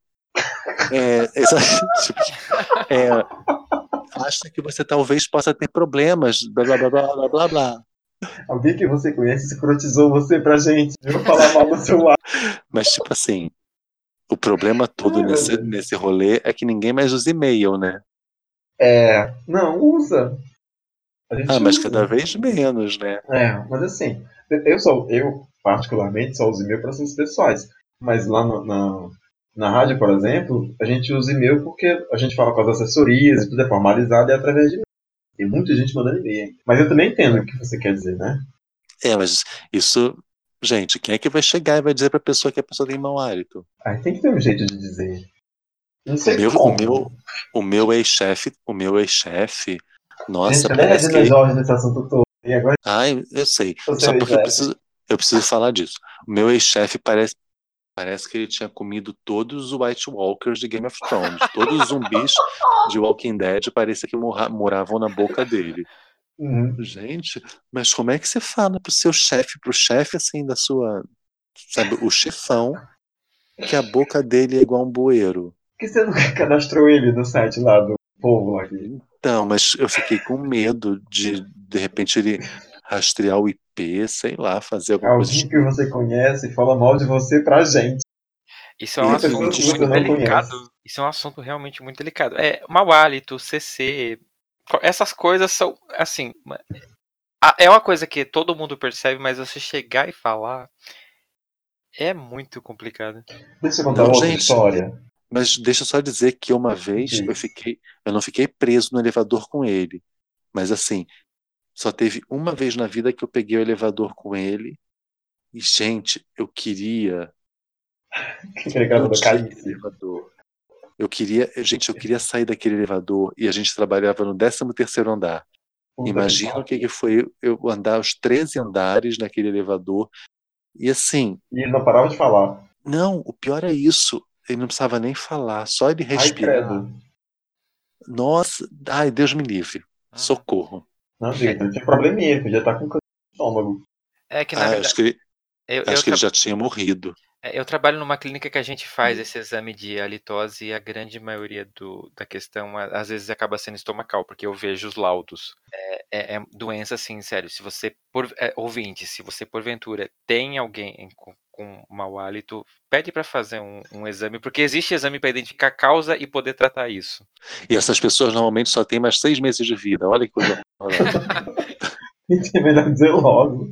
é, é, acha que você talvez possa ter problemas, blá blá blá blá blá blá blá. Alguém que você conhece escrotizou você pra gente. Eu vou falar mal do seu ar. Mas, tipo assim, o problema todo nesse, nesse rolê é que ninguém mais usa e-mail, né? É. Não, usa. Ah, mas usa. cada vez menos, né? É, mas assim, eu só, eu particularmente só uso e-mail para assuntos pessoais. Mas lá no- na, na rádio, por exemplo, a gente usa e-mail porque a gente fala com as assessorias e tudo é formalizado e é através de e-mail. Tem muita gente mandando e-mail. Mas eu também entendo o que você quer dizer, né? É, mas isso. Gente, quem é que vai chegar e vai dizer pra pessoa que a pessoa tem mau hálito? Aí tem que ter um jeito de dizer. Não sei O meu, como. o meu, o meu ex-chefe, o meu ex-chefe, nossa, gente, parece que. Jorge nesse assunto todo. E agora Ai, eu sei. você Só é porque eu preciso, eu preciso falar disso. O meu ex-chefe parece, parece que ele tinha comido todos os White Walkers de Game of Thrones. Todos os zumbis de Walking Dead parecia que moravam na boca dele. Uhum. Gente, mas como é que você fala pro seu chefe, pro chefe assim da sua. Sabe, o chefão, que a boca dele é igual um bueiro? Por que você nunca cadastrou ele no site lá do povo aqui? Então, mas eu fiquei com medo de, de repente, ele rastrear o IP, sei lá, fazer alguma coisa. Alguém que você conhece fala mal de você pra gente. Isso é um E assunto muito delicado. conhece. Isso é um assunto realmente muito delicado. É, mau hálito, CC, essas coisas são, assim, é uma coisa que todo mundo percebe, mas você chegar e falar é muito complicado. Deixa eu contar Não, outra gente. história. Mas deixa eu só dizer que uma vez eu Diz. fiquei, eu não fiquei preso no elevador com ele, mas assim, só teve uma vez na vida que eu peguei o elevador com ele. E gente, eu queria Aquele cara eu do tinha elevador. Eu queria, gente, eu queria sair daquele elevador e a gente trabalhava no 13 terceiro andar. Imagina que o que, que foi eu andar os 13 andares naquele elevador. E assim, E ele não parava de falar. não, o pior é isso. Ele não precisava nem falar, só ele Ai, respirar. credo. Nossa, ai, Deus me livre. Socorro. Não, gente, ele tinha probleminha, ele podia estar com câncer no estômago. É que na Ah, verdade acho que ele, eu, eu acho que ele já tinha morrido. É, eu trabalho numa clínica que a gente faz esse exame de halitose e a grande maioria do, da questão a- às vezes acaba sendo estomacal, porque eu vejo os laudos. É, é- é doença assim, sério. Se você, por, é, ouvinte, se você porventura tem alguém com, com mau hálito, pede para fazer um, um exame, porque existe exame para identificar a causa e poder tratar isso. E essas pessoas normalmente só têm mais seis meses de vida. Olha que coisa horrorosa. É melhor dizer logo.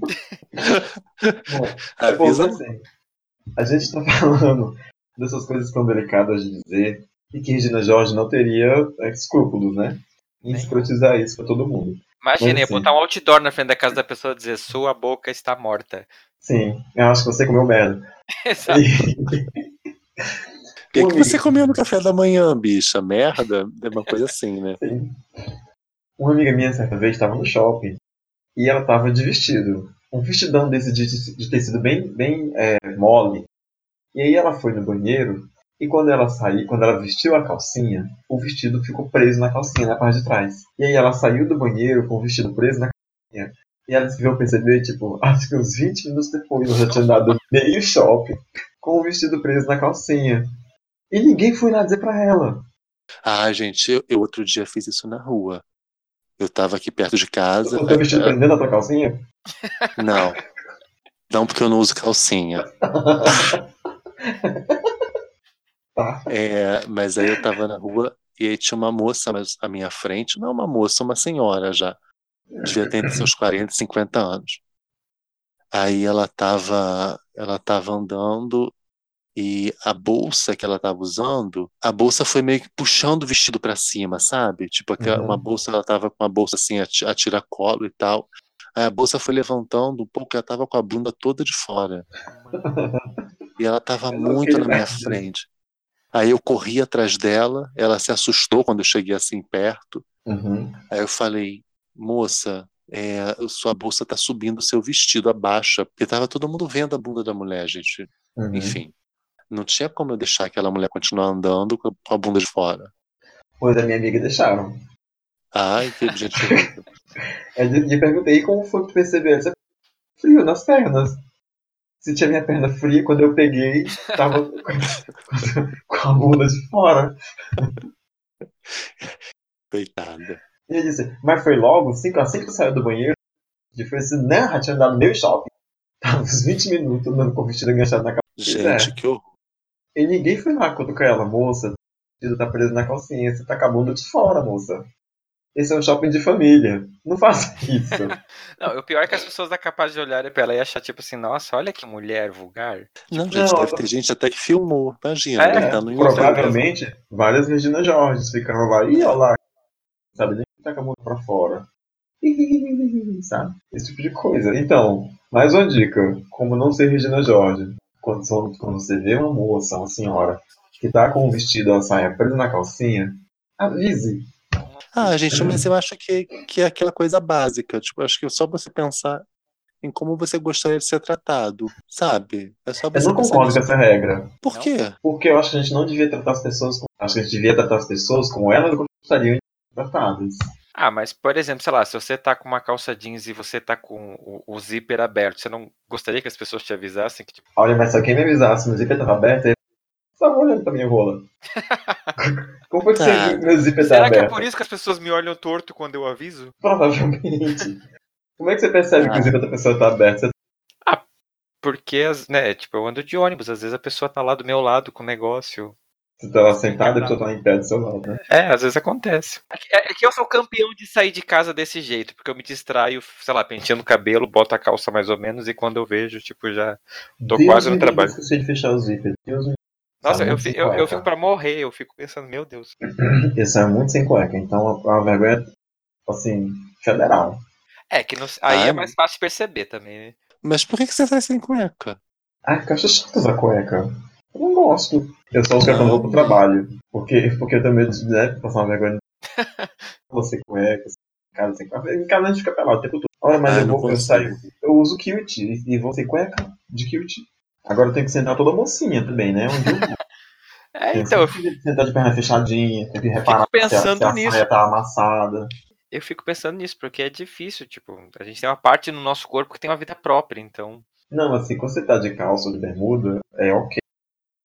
Bom, é bom Avisa. assim. A gente tá falando dessas coisas tão delicadas de dizer e que Regina Jorge não teria é, escrúpulos, né? Em escrotizar isso pra todo mundo. Imagina, Mas, ia assim, botar um outdoor na frente da casa da pessoa e dizer: sua boca está morta. Sim, eu acho que você comeu merda. Exato. O que, que você comeu no café da manhã, bicha? Merda? É uma coisa assim, né? Sim. Uma amiga minha certa vez estava no shopping e ela estava de vestido. Um vestidão desse de, de tecido bem, bem é, mole. E aí ela foi no banheiro e quando ela saiu, quando ela vestiu a calcinha, o vestido ficou preso na calcinha, na parte de trás. E aí ela saiu do banheiro com o vestido preso na calcinha. E ela veio perceber, tipo, acho que uns 20 minutos depois ela já tinha dado meio shopping com o vestido preso na calcinha. E ninguém foi lá dizer pra ela. Ah, gente, eu, eu outro dia fiz isso na rua. Eu tava aqui perto de casa. O teu vestido eh, prendendo a tua calcinha? Não. Não, porque eu não uso calcinha. Tá. É, mas aí eu tava na rua e aí tinha uma moça à minha frente, não uma moça, uma senhora já. Devia ter entre seus 40 e 50 anos. Aí ela tava, ela tava andando e a bolsa que ela tava usando, a bolsa foi meio que puxando o vestido pra cima, sabe? Tipo, aquela- Uhum. uma bolsa, ela tava com uma bolsa assim, a, ti- a tiracolo e tal. Aí a bolsa foi levantando um pouco, ela tava com a bunda toda de fora. E ela tava Eu não muito na minha ver. frente. Aí eu corri atrás dela, ela se assustou quando eu cheguei assim perto. Uhum. Aí eu falei, moça, é, sua bolsa tá subindo o seu vestido, abaixa. Porque tava todo mundo vendo a bunda da mulher, gente. Uhum. Enfim, não tinha como eu deixar aquela mulher continuar andando com a- bunda de fora. Pois a minha amiga deixaram. Ai, que objetivo. Eu lhe perguntei como foi que tu percebeu. Disse, frio nas pernas. Se tinha minha perna fria, quando eu peguei, tava com a bunda de fora. Coitada. E ele disse, mas foi logo, assim, assim que tu saiu do banheiro, e foi assim, não, já tinha andado meio shopping. Tava uns 20 minutos andando com o vestido enganchado na calça. Gente, que horror. E ninguém foi lá cutucar ela, moça. O vestido tá preso na calcinha, você tá com a bunda de fora, moça. Esse é um shopping de família. Não faça isso. Não, o pior é que as pessoas dão capaz de olhar pra ela e achar, tipo assim, nossa, olha que mulher vulgar. Não, Não, gente, deve eu- ter gente até que filmou. Imagina, É, deve no. Provavelmente, várias Regina Jorges ficaram lá, ih, olha lá, sabe, nem tá com a bunda pra fora. Sabe? Esse tipo de coisa. Então, mais uma dica: como não ser Regina Jorge. Quando, são- quando você vê uma moça, uma senhora, que tá com o vestido, a saia presa na calcinha, avise. Ah, gente, mas eu acho que, que é aquela coisa básica. Tipo, acho que é só você pensar em como você gostaria de ser tratado, sabe? É só Eu você não pensar concordo com essa regra. Por quê? Porque eu acho que a gente não devia tratar as pessoas como. Acho que a gente devia tratar as pessoas como elas gostariam de ser tratadas. Ah, mas, por exemplo, sei lá, se você tá com uma calça jeans e você tá com o, o zíper aberto, você não gostaria que as pessoas te avisassem que, tipo, Olha, mas se alguém me avisasse, meu zíper tava aberto, eu tava olhando pra minha rola. Como foi que Tá. você viu que meu zíper tá será que é aberto? por isso que as pessoas me olham torto quando eu aviso? Provavelmente. Como é que você percebe que Ah. o zíper da pessoa tá aberto? Você Porque, as- né, tipo, eu ando de ônibus, às vezes a pessoa tá lá do meu lado com o negócio. Você tá lá sentado e a pessoa tá em pé do seu lado, né? É, às vezes acontece. É que- É que eu sou campeão de sair de casa desse jeito, porque eu me distraio, sei lá, penteando o cabelo, boto a calça mais ou menos, e quando eu vejo, tipo, já. Tô Deus quase no trabalho. esqueci de fechar o zíper. Deus me Nossa, Tá eu, muito fi- sem eu, eu fico pra morrer, eu fico pensando, meu Deus. Isso é muito sem cueca. Então é uma vergonha, assim, federal. É, que no- aí Ah, é mais fácil perceber também, né? Mas por que, você tá sem cueca? Ah, que eu acho chato usar cueca. Eu não gosto. Eu só uso cueca quando vou pro trabalho. Porque, porque eu tenho medo de né, passar uma vergonha. Você cueca, assim, em casa sem cueca. Em casa a gente fica pelado o tempo todo. Olha, mas Ah, eu, vou, eu consigo. saio. Eu uso kilt e vou sem cueca de kilt. Agora eu tenho que sentar toda mocinha também, né? É, Tem então, eu que sentar de perna fechadinha, tem que reparar se a, pensando se a nisso. saia tá amassada. eu fico pensando nisso, porque é difícil, tipo, a gente tem uma parte no nosso corpo que tem uma vida própria, então. Não, assim, quando você tá de calça ou de bermuda, é ok.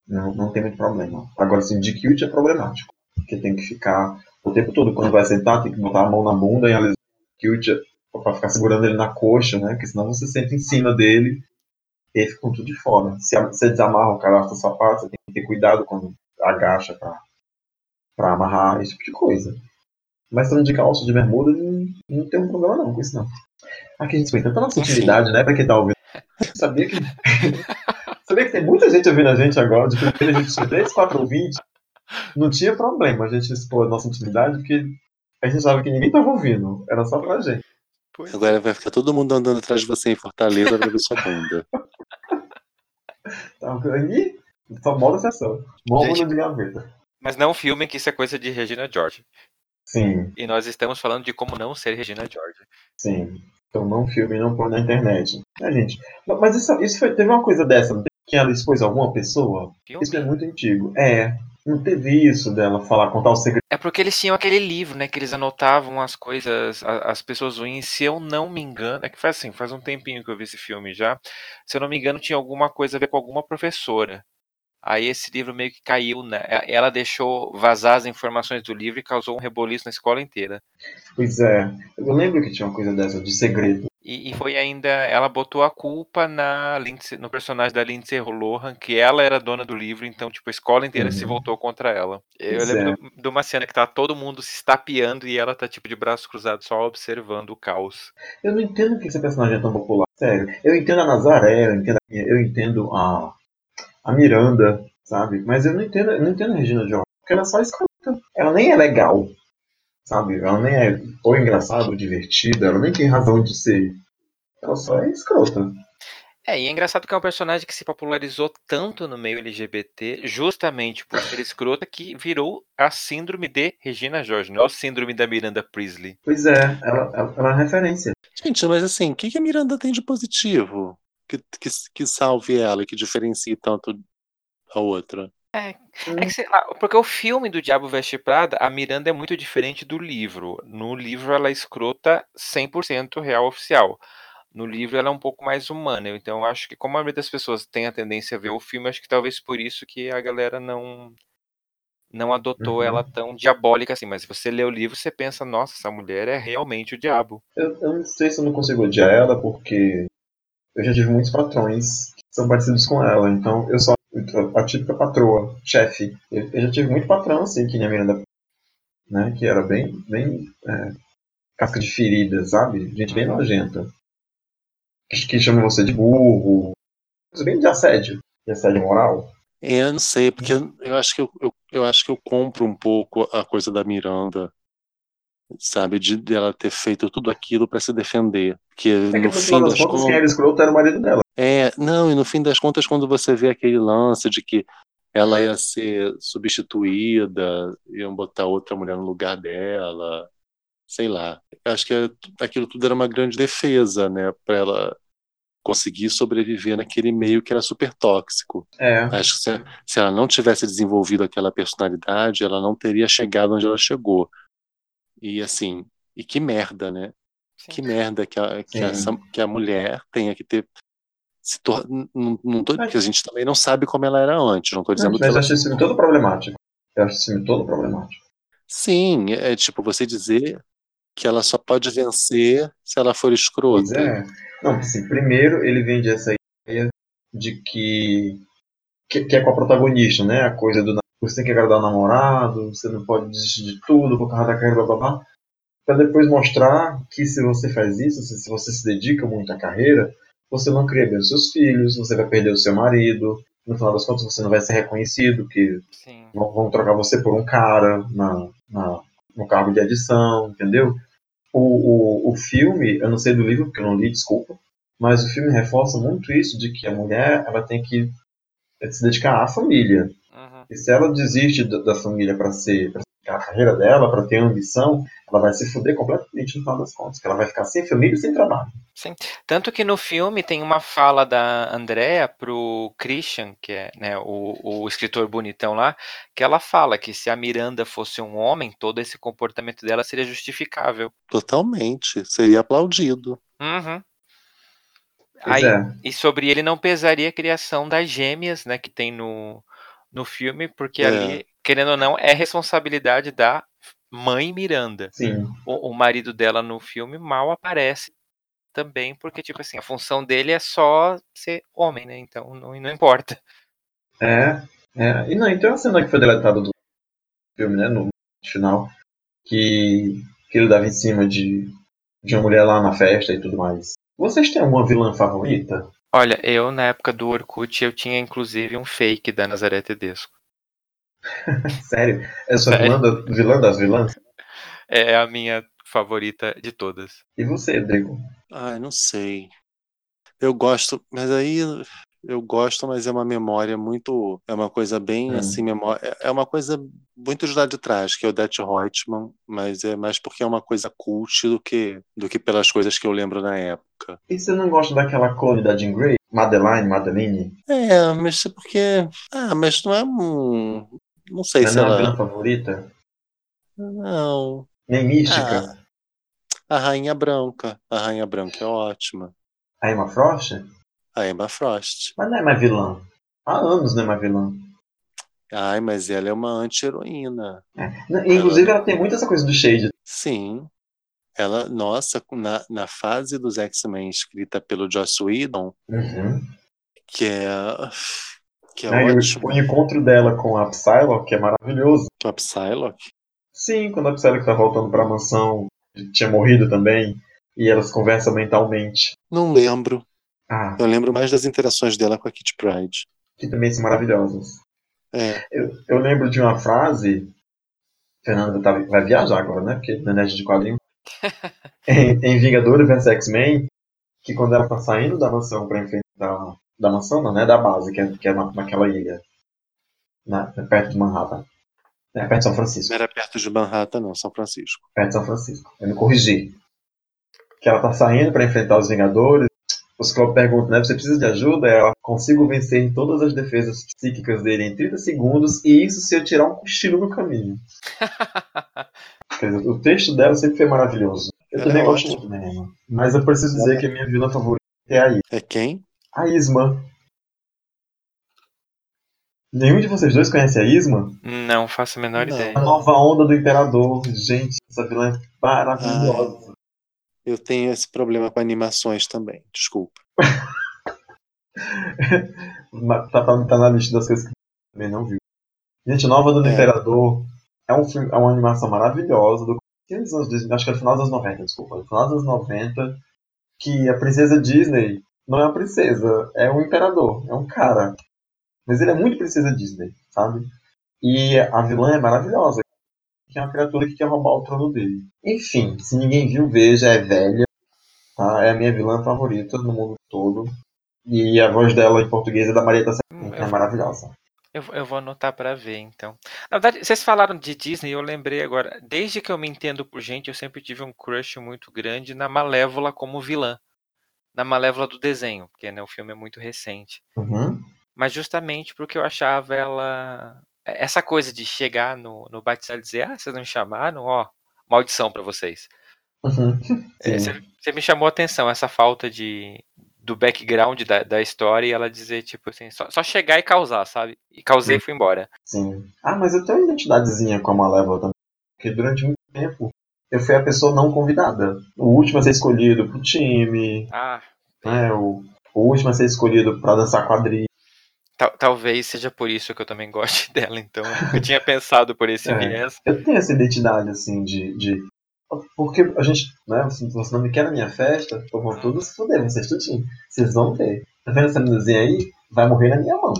Não, não tem muito problema. Agora, assim, de kilt é problemático. Porque tem que ficar o tempo todo, quando vai sentar, tem que botar a mão na bunda e alisar o kilt pra ficar segurando ele na coxa, né? Porque senão você senta em cima dele e ele fica com tudo de fora. Se você desamarra o cadastro do sapato, você tem que ter cuidado quando agacha pra, pra amarrar, esse tipo de coisa. Mas estando de calça, de bermuda, não, não tem um problema não com isso não. Aqui a gente tem tanta nossa utilidade, né? Pra quem tá ouvindo. Sabia que. Sabia que tem muita gente ouvindo a gente agora, de primeira a gente tinha 3, 4 ouvintes. Não tinha problema a gente expor a nossa intimidade, porque a gente achava que ninguém tava ouvindo. Era só pra gente. Pois Agora vai ficar todo mundo andando atrás de você em Fortaleza pra ver sua bunda. Tá, Ih, só moda sessão. Gente. de gaveta. Mas não filmem que isso é coisa de Regina George. Sim, E nós estamos falando de como não ser Regina George. sim. Então não filme não põe na internet. É, gente. Mas isso, isso foi, teve uma coisa dessa, não? Que ela expôs alguma pessoa? Filme. Isso é muito antigo. É. Não teve isso dela falar, contar o segredo. É porque eles tinham aquele livro, né? Que eles anotavam as coisas, as pessoas ruins. Se eu não me engano, é que faz assim, faz um tempinho que eu vi esse filme já. Se eu não me engano, tinha alguma coisa a ver com alguma professora. Aí esse livro meio que caiu, né? e- Ela deixou vazar as informações do livro e causou um reboliço na escola inteira. Pois é. Eu lembro que tinha uma coisa dessa, de segredo. E, e foi ainda, ela botou a culpa na Lindsay- no personagem da Lindsay Lohan, que ela era dona do livro, então tipo a escola inteira se Uhum. voltou contra ela. Eu lembro é. do- de uma cena que tá todo mundo se estapeando e ela tá tipo de braços cruzados só observando o caos. Eu não entendo que esse personagem é tão popular. Sério. Eu entendo a Nazaré, eu entendo, eu entendo a, a Miranda, sabe? Mas eu não entendo, eu não entendo a Regina George. Porque ela é só escrota. Ela nem é legal. Sabe? Ela nem é ou engraçada ou divertida. Ela nem tem razão de ser. Ela só é escrota. É, e é engraçado que é um personagem que se popularizou tanto no meio LGBT, justamente por ser escrota, que virou a síndrome de Regina George, não é a síndrome da Miranda Priestley. Pois é, ela, ela, ela é referência. Gente, mas assim, o que, que a Miranda tem de positivo que, que, que salve ela e que diferencie tanto a outra? É que, sei lá, porque o filme do Diabo Veste Prada, a Miranda é muito diferente do livro. No livro ela é escrota 100% real oficial. No livro ela é um pouco mais humana. Então eu acho que como a maioria das pessoas tem a tendência a ver o filme, acho que talvez por isso que a galera não não adotou Uhum. ela tão diabólica assim. Mas se você lê o livro, você pensa, nossa, essa mulher é realmente o diabo. Eu, eu não sei se eu não consigo odiar ela, porque eu já tive muitos patrões que são parecidos com ela. Então eu sou a, típica patroa, chefe. Eu, já tive muito patrão, assim, que nem a Miranda, né? Que era bem, bem é, casca de ferida, sabe? Gente bem nojenta. Que, que chama você de burro. Coisa bem de assédio. De assédio moral. É, Eu não sei, porque eu acho que eu, eu, eu acho que eu compro um pouco a coisa da Miranda, sabe, de dela ter feito tudo aquilo para se defender. É que no no fim final das das contas, quem contas. era escroto era o marido dela. É, não, e no fim das contas, quando você vê aquele lance de que ela ia ser substituída, iam botar outra mulher no lugar dela, sei lá. Acho que aquilo tudo era uma grande defesa, né, para ela conseguir sobreviver naquele meio que era super tóxico. É. Acho que se, se ela não tivesse desenvolvido aquela personalidade, ela não teria chegado onde ela chegou. E assim, e que merda, né? Que merda que a, que, Sim. essa, que a mulher tenha que ter se tor... não, não tô, porque a gente também não sabe como ela era antes, não estou dizendo que Mas eu ela... acho esse filme todo problemático. Eu acho esse filme todo problemático. Sim, é tipo você dizer que ela só pode vencer se ela for Pois escrota. é. Não, assim, primeiro ele vende essa ideia de que, que, que é com a protagonista, né? A coisa do você tem que agradar o namorado, você não pode desistir de tudo por causa da carreira, blá blá blá. Pra depois mostrar que se você faz isso, se, você se dedica muito à carreira, você não cria bem os seus filhos, você vai perder o seu marido, no final das contas você não vai ser reconhecido, que Sim. vão, trocar você por um cara na, na, no cargo de edição, entendeu? O, o, o filme, eu não sei do livro porque eu não li, desculpa, mas o filme reforça muito isso de que a mulher ela tem que se dedicar à família. E se ela desiste da, da família para ser pra a carreira dela, para ter ambição, ela vai se fuder completamente no final das contas, que ela vai ficar sem família e sem trabalho. Sim. Tanto que no filme tem uma fala da Andrea pro Christian, que é né, o, o escritor bonitão lá, que ela fala que se a Miranda fosse um homem, todo esse comportamento dela seria justificável. Totalmente, seria aplaudido. Uhum. Aí, é. E sobre ele não pesaria a criação das gêmeas, né, que tem no, no filme, porque É. ali, querendo ou não, é responsabilidade da mãe Miranda. Sim. O, o marido dela no filme mal aparece também, porque, tipo assim, a função dele é só ser homem, né? Então não, não importa. É, é. E não, então a cena que foi deletada do filme, né, no final, que, que ele dava em cima de, de uma mulher lá na festa e tudo mais. Vocês têm alguma vilã favorita? Olha, eu na época do Orkut eu tinha inclusive um fake da Nazaré Tedesco. Sério? Eu sou Sério? vilã, da- vilã das vilãs? É a minha favorita de todas. E você, Drigo? Ai, não sei. Eu gosto, mas aí eu gosto, mas é uma memória muito. É uma coisa bem Hum. assim, memória. É uma coisa muito de lá de trás, que é o Det Reutemann, mas é mais porque é uma coisa cult do que, do que pelas coisas que eu lembro na época. E você não gosta daquela clone da Jean Grey? Madeline, Madeline? É, mas é porque. Ah, mas não é um. Não sei Não é se minha ela. vilã favorita? Não. Nem mística? Ah, a Rainha Branca. A Rainha Branca é ótima. A Emma Frost? A Emma Frost. Mas não é mais vilã. Há anos não é mais vilã. Ai, mas ela é uma anti-heroína. Não, Inclusive, ela tem muito essa coisa do Shade. Sim. Ela, nossa, na, na fase dos X-Men escrita pelo Joss Whedon, Uhum. que é. Que é Né, ótimo. o encontro dela com a Psylocke é maravilhoso. A Psylocke. Sim, quando a Psylocke tá voltando pra mansão, tinha morrido também, e elas conversam mentalmente. Não lembro. Ah, Eu lembro mais das interações dela com a Kitty Pryde. que também são maravilhosas. É. Eu, eu lembro de uma frase. Fernanda tá- vai viajar agora, né? Porque na net de quadrinho. em, em Vingadores vs X-Men, que quando ela tá saindo da mansão pra enfrentar. Da mansão, não, né? Da base, que é, que é na, naquela ilha. Na, perto de Manhattan. É, perto de São Francisco. Não era perto de Manhattan, não, São Francisco. Perto de São Francisco. Eu me corrigi. Que ela tá saindo pra enfrentar os Vingadores. Os Ciclope perguntam, né? Você precisa de ajuda? Ela consigo vencer em todas as defesas psíquicas dele em 30 segundos, e isso se eu tirar um cochilo no caminho. Quer dizer, o texto dela sempre foi maravilhoso. Eu também é gosto muito da Emma. Mas eu preciso dizer que a minha vilã favorita é a Isma. É quem? A Isma. Nenhum de vocês dois conhece a Isma? Não faço a menor Não. ideia. A nova onda do Imperador. Gente, essa vilã é maravilhosa. Eu tenho esse problema com animações também, desculpa. Tá, tá- tá na lista das coisas que também não vi. Gente, Nova do É. Imperador é, um filme, é uma animação maravilhosa do anos 2000, acho que é final dos anos 90, desculpa. Do final dos anos 90, que a princesa Disney não é uma princesa, é um imperador, é um cara. Mas ele é muito princesa Disney, sabe? E a vilã é maravilhosa, que é uma criatura que quer roubar o trono dele. Enfim, se ninguém viu, veja, é velha. Tá? É a minha vilã favorita no mundo todo. E a voz dela em português é da Marieta Hum, que é maravilhosa. Eu, eu vou anotar pra ver, então. Na verdade, vocês falaram de Disney, eu lembrei agora. Desde que eu me entendo por gente, eu sempre tive um crush muito grande na Malévola como vilã. Na Malévola do desenho, porque né, o filme é muito recente. Uhum. Mas justamente porque eu achava ela. Essa coisa de chegar no, no batizado e dizer: Ah, vocês não me chamaram? Ó, maldição pra vocês. Uhum. É. Você você me chamou a atenção, essa falta de do background da, da história e ela dizer, tipo assim, só, só chegar e causar, sabe? E causei e fui embora. Sim. Ah, mas eu tenho uma identidadezinha com a Malévola também. Porque durante muito tempo eu fui a pessoa não convidada. O último a ser escolhido pro time, Ah, né? O, o último a ser escolhido pra dançar quadrilha. Tal- talvez seja por isso que eu também goste dela, então. Eu tinha pensado por esse É. viés. Eu tenho essa identidade, assim, de. de... Porque a gente, né? Se você não me quer na minha festa, pô, vão todos se fuder, vocês tudinho. Vocês vão ver. Tá vendo essa meninazinha aí? Vai morrer na minha mão.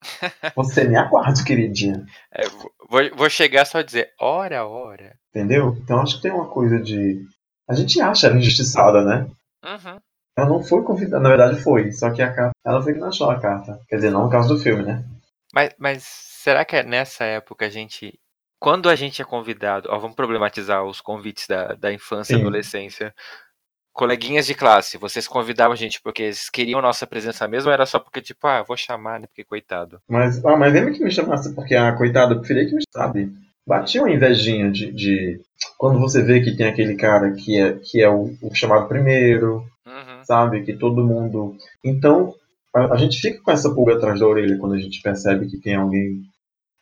Você me aguarde, queridinha. É, vou, vou chegar só a dizer, ora, ora. Entendeu? Então acho que tem uma coisa de. A gente acha ela injustiçada, né? Uhum. Ela não foi convidada, na verdade foi, só que a carta. Ela foi que não achou a carta. Quer dizer, não no caso do filme, né? Mas, mas será que é nessa época a gente. Quando a gente é convidado. Ó, vamos problematizar os convites da, da infância e adolescência. Coleguinhas de classe, vocês convidavam a gente porque eles queriam nossa presença mesmo ou era só porque, tipo, ah, vou chamar, né? Porque coitado. Mas, ah, mas lembra que me chamasse porque a coitada, eu preferia que me sabe. Batia uma invejinha de, de. Quando você vê que tem aquele cara que é, que é o, o chamado primeiro. Sabe? Que todo mundo. Então, a, a gente fica com essa pulga atrás da orelha quando a gente percebe que tem alguém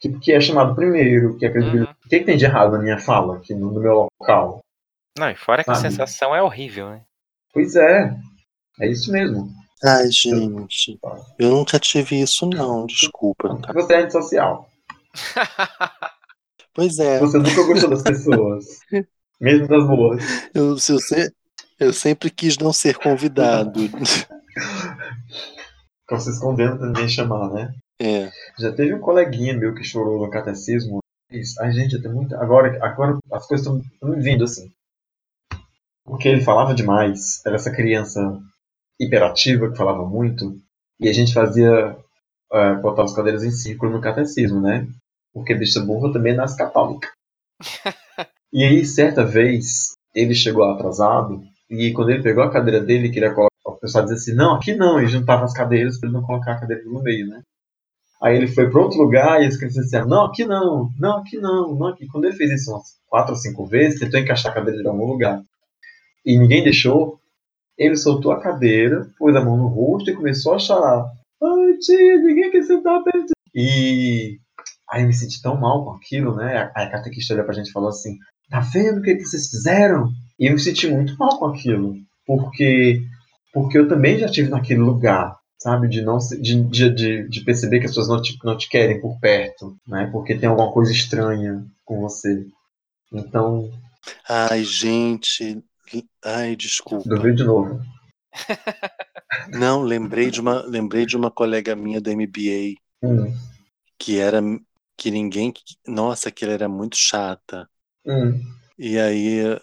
que, que é chamado primeiro, que é credibilidade. Uhum. O que, que tem de errado na minha fala, aqui no, no meu local? Não, e fora que a Sabe? sensação é horrível, né? Pois é. É isso mesmo. Ai, gente. Eu nunca tive isso, não, desculpa. tá? Você é antissocial. Pois é, Você nunca gostou das pessoas. Mesmo das boas. eu, eu, se- eu sempre quis não ser convidado. Ficam se escondendo pra ninguém chamar, né? É. Já teve um coleguinha meu que chorou no catecismo. Isso. Ai, gente, eu tenho muita. Agora, agora as coisas estão me vindo assim. Porque ele falava demais. Era essa criança hiperativa que falava muito. E a gente fazia, uh, botava as cadeiras em círculo no catecismo, né? Porque bicha burra também nasce católica. e aí, certa vez, ele chegou atrasado, e quando ele pegou a cadeira dele, queria colocar, o pessoal dizia assim, não, aqui não, e juntava as cadeiras para ele não colocar a cadeira no meio, né? Aí ele foi para outro lugar e as crianças disseram, não, aqui não, não, aqui não, não aqui. Quando ele fez isso umas quatro ou cinco vezes, tentou encaixar a cadeira em algum lugar. E ninguém deixou, ele soltou a cadeira, pôs a mão no rosto e começou a chorar. Ai, tia, ninguém quer sentar perto. E aí eu me senti tão mal com aquilo, né? A catequista olhou pra gente e falou assim, tá vendo o que, que vocês fizeram? E eu me senti muito mal com aquilo, porque porque eu também já estive naquele lugar, sabe, de não de, de, de perceber que as pessoas não te, não te querem por perto, né, porque tem alguma coisa estranha com você. Então. Ai, gente, ai, desculpa. Duvido de novo. Não, lembrei de uma, lembrei de uma colega minha do MBA hum. que era que ninguém, nossa, que ela era muito chata. Hum. E aí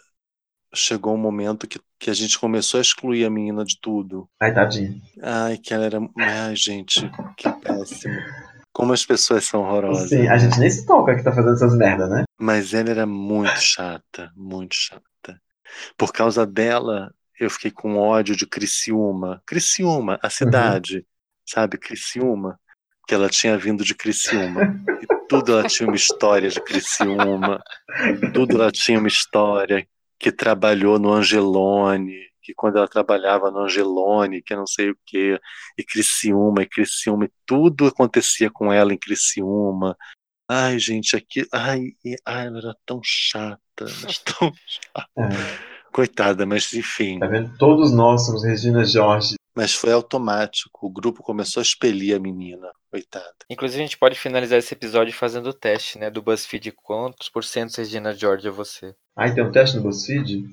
chegou um momento que, que a gente começou a excluir a menina de tudo. Ai, tadinha. Ai, que ela era. Ai, gente, que péssimo. Como as pessoas são horrorosas. Sim, a gente nem se toca que tá fazendo essas merda, né? Mas ela era muito chata, muito chata. Por causa dela, eu fiquei com ódio de Criciúma. Criciúma, a cidade, uhum. sabe? Criciúma. Que ela tinha vindo de Criciúma. E tudo ela tinha uma história de Criciúma. Tudo ela tinha uma história que trabalhou no Angelone, que quando ela trabalhava no Angelone, que não sei o que, e Criciúma, e Criciúma, e tudo acontecia com ela em Criciúma. Ai, gente, aqui, ai, ai ela era tão chata, tão chata. É. Coitada, mas enfim. Tá vendo? Todos nós somos Regina Jorge. Mas foi automático. O grupo começou a expelir a menina. Coitada. Inclusive, a gente pode finalizar esse episódio fazendo o teste, né? Do BuzzFeed. Quantos por cento Regina George é você? Ah, tem um teste no BuzzFeed?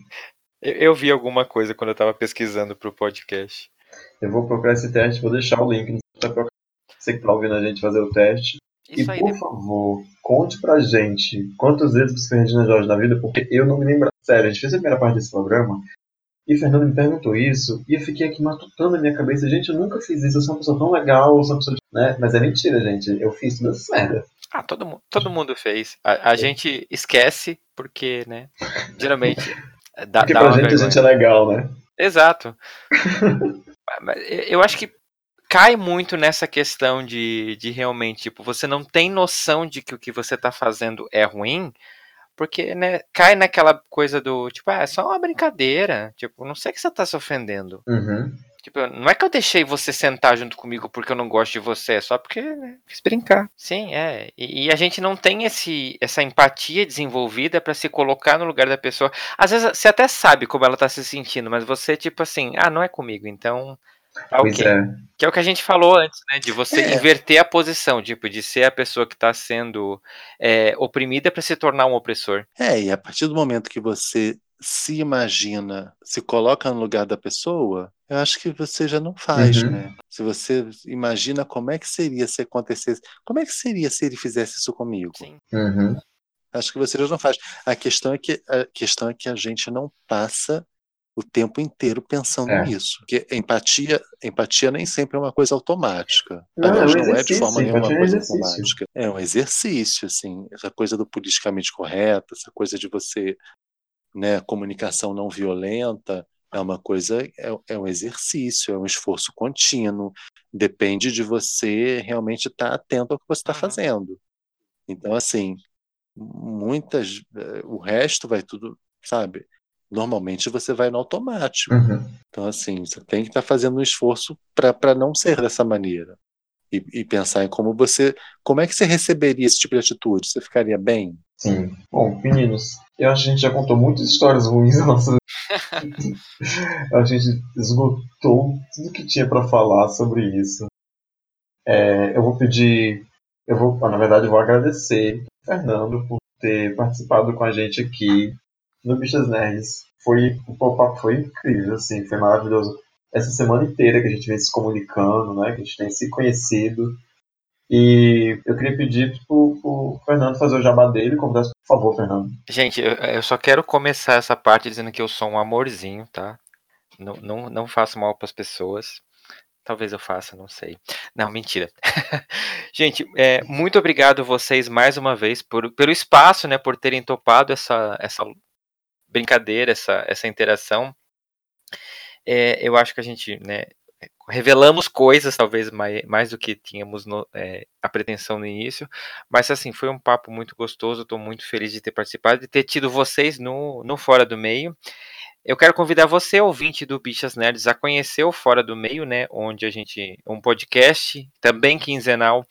Eu, eu vi alguma coisa quando eu tava pesquisando pro podcast. Eu vou procurar esse teste, vou deixar o link pra você que tá ouvindo a gente fazer o teste. Isso e, por favor, conte pra gente quantas vezes você fez Regina Jorge na vida, porque eu não me lembro. Sério, a gente fez a primeira parte desse programa e Fernando me perguntou isso e eu fiquei aqui matutando na minha cabeça. Gente, eu nunca fiz isso, eu sou uma pessoa tão legal, eu sou uma pessoa. Né? Mas é mentira, gente. Eu fiz tudo essa merda. Ah, todo mundo, todo mundo fez. A, a gente esquece porque, né? Geralmente. Dá, porque dá pra gente vergonha. a gente é legal, né? Exato. eu acho que cai muito nessa questão de, de realmente, tipo, você não tem noção de que o que você tá fazendo é ruim, porque, né, cai naquela coisa do, tipo, ah, é só uma brincadeira, tipo, não sei que você tá se ofendendo. Uhum. Tipo, não é que eu deixei você sentar junto comigo porque eu não gosto de você, é só porque né, quis brincar. Sim, é. E, e, a gente não tem esse, essa empatia desenvolvida para se colocar no lugar da pessoa. Às vezes você até sabe como ela tá se sentindo, mas você, tipo assim, ah, não é comigo, então Okay. É. Que é o que a gente falou antes, né? De você é. inverter a posição, tipo, de ser a pessoa que está sendo é, oprimida para se tornar um opressor. É, e a partir do momento que você se imagina, se coloca no lugar da pessoa, eu acho que você já não faz, uhum. né? Se você imagina como é que seria se acontecesse, como é que seria se ele fizesse isso comigo? Sim. Uhum. Acho que você já não faz. A questão é que a questão é que a gente não passa o tempo inteiro pensando é. nisso. Porque empatia, empatia nem sempre é uma coisa automática. Não, Aliás, é um não é de forma nenhuma uma é coisa automática. É um exercício, assim, essa coisa do politicamente correto, essa coisa de você, né, comunicação não violenta, é uma coisa, é, é um exercício, é um esforço contínuo. Depende de você realmente estar atento ao que você está fazendo. Então, assim, muitas, eh, o resto vai tudo, sabe? Normalmente você vai no automático. Uhum. Então, assim, você tem que estar tá fazendo um esforço para não ser dessa maneira. E, e, pensar em como você. Como é que você receberia esse tipo de atitude? Você ficaria bem? Sim. Bom, meninos, eu acho que a gente já contou muitas histórias ruins a gente esgotou tudo que tinha para falar sobre isso. É, eu vou pedir. Eu vou, na verdade, eu vou agradecer Fernando por ter participado com a gente aqui no Bichas Nerds. Foi, o pop-up foi incrível, assim, foi maravilhoso. Essa semana inteira que a gente vem se comunicando, né, que a gente tem se conhecido. E eu queria pedir pro, pro Fernando fazer o jabá dele, convidasse, por favor, Fernando. Gente, eu, eu, só quero começar essa parte dizendo que eu sou um amorzinho, tá? Não, não, não faço mal para as pessoas, talvez eu faça, não sei. Não, mentira. Gente, é, muito obrigado vocês mais uma vez por, pelo espaço, né, por terem topado essa, essa brincadeira, essa, essa interação. É, eu acho que a gente, né, revelamos coisas, talvez mais, mais do que tínhamos no, é, a pretensão no início, mas assim, foi um papo muito gostoso, estou muito feliz de ter participado, de ter tido vocês no, no Fora do Meio. Eu quero convidar você, ouvinte do Bichas Nerds, a conhecer o Fora do Meio, né, onde a gente, um podcast, também quinzenal,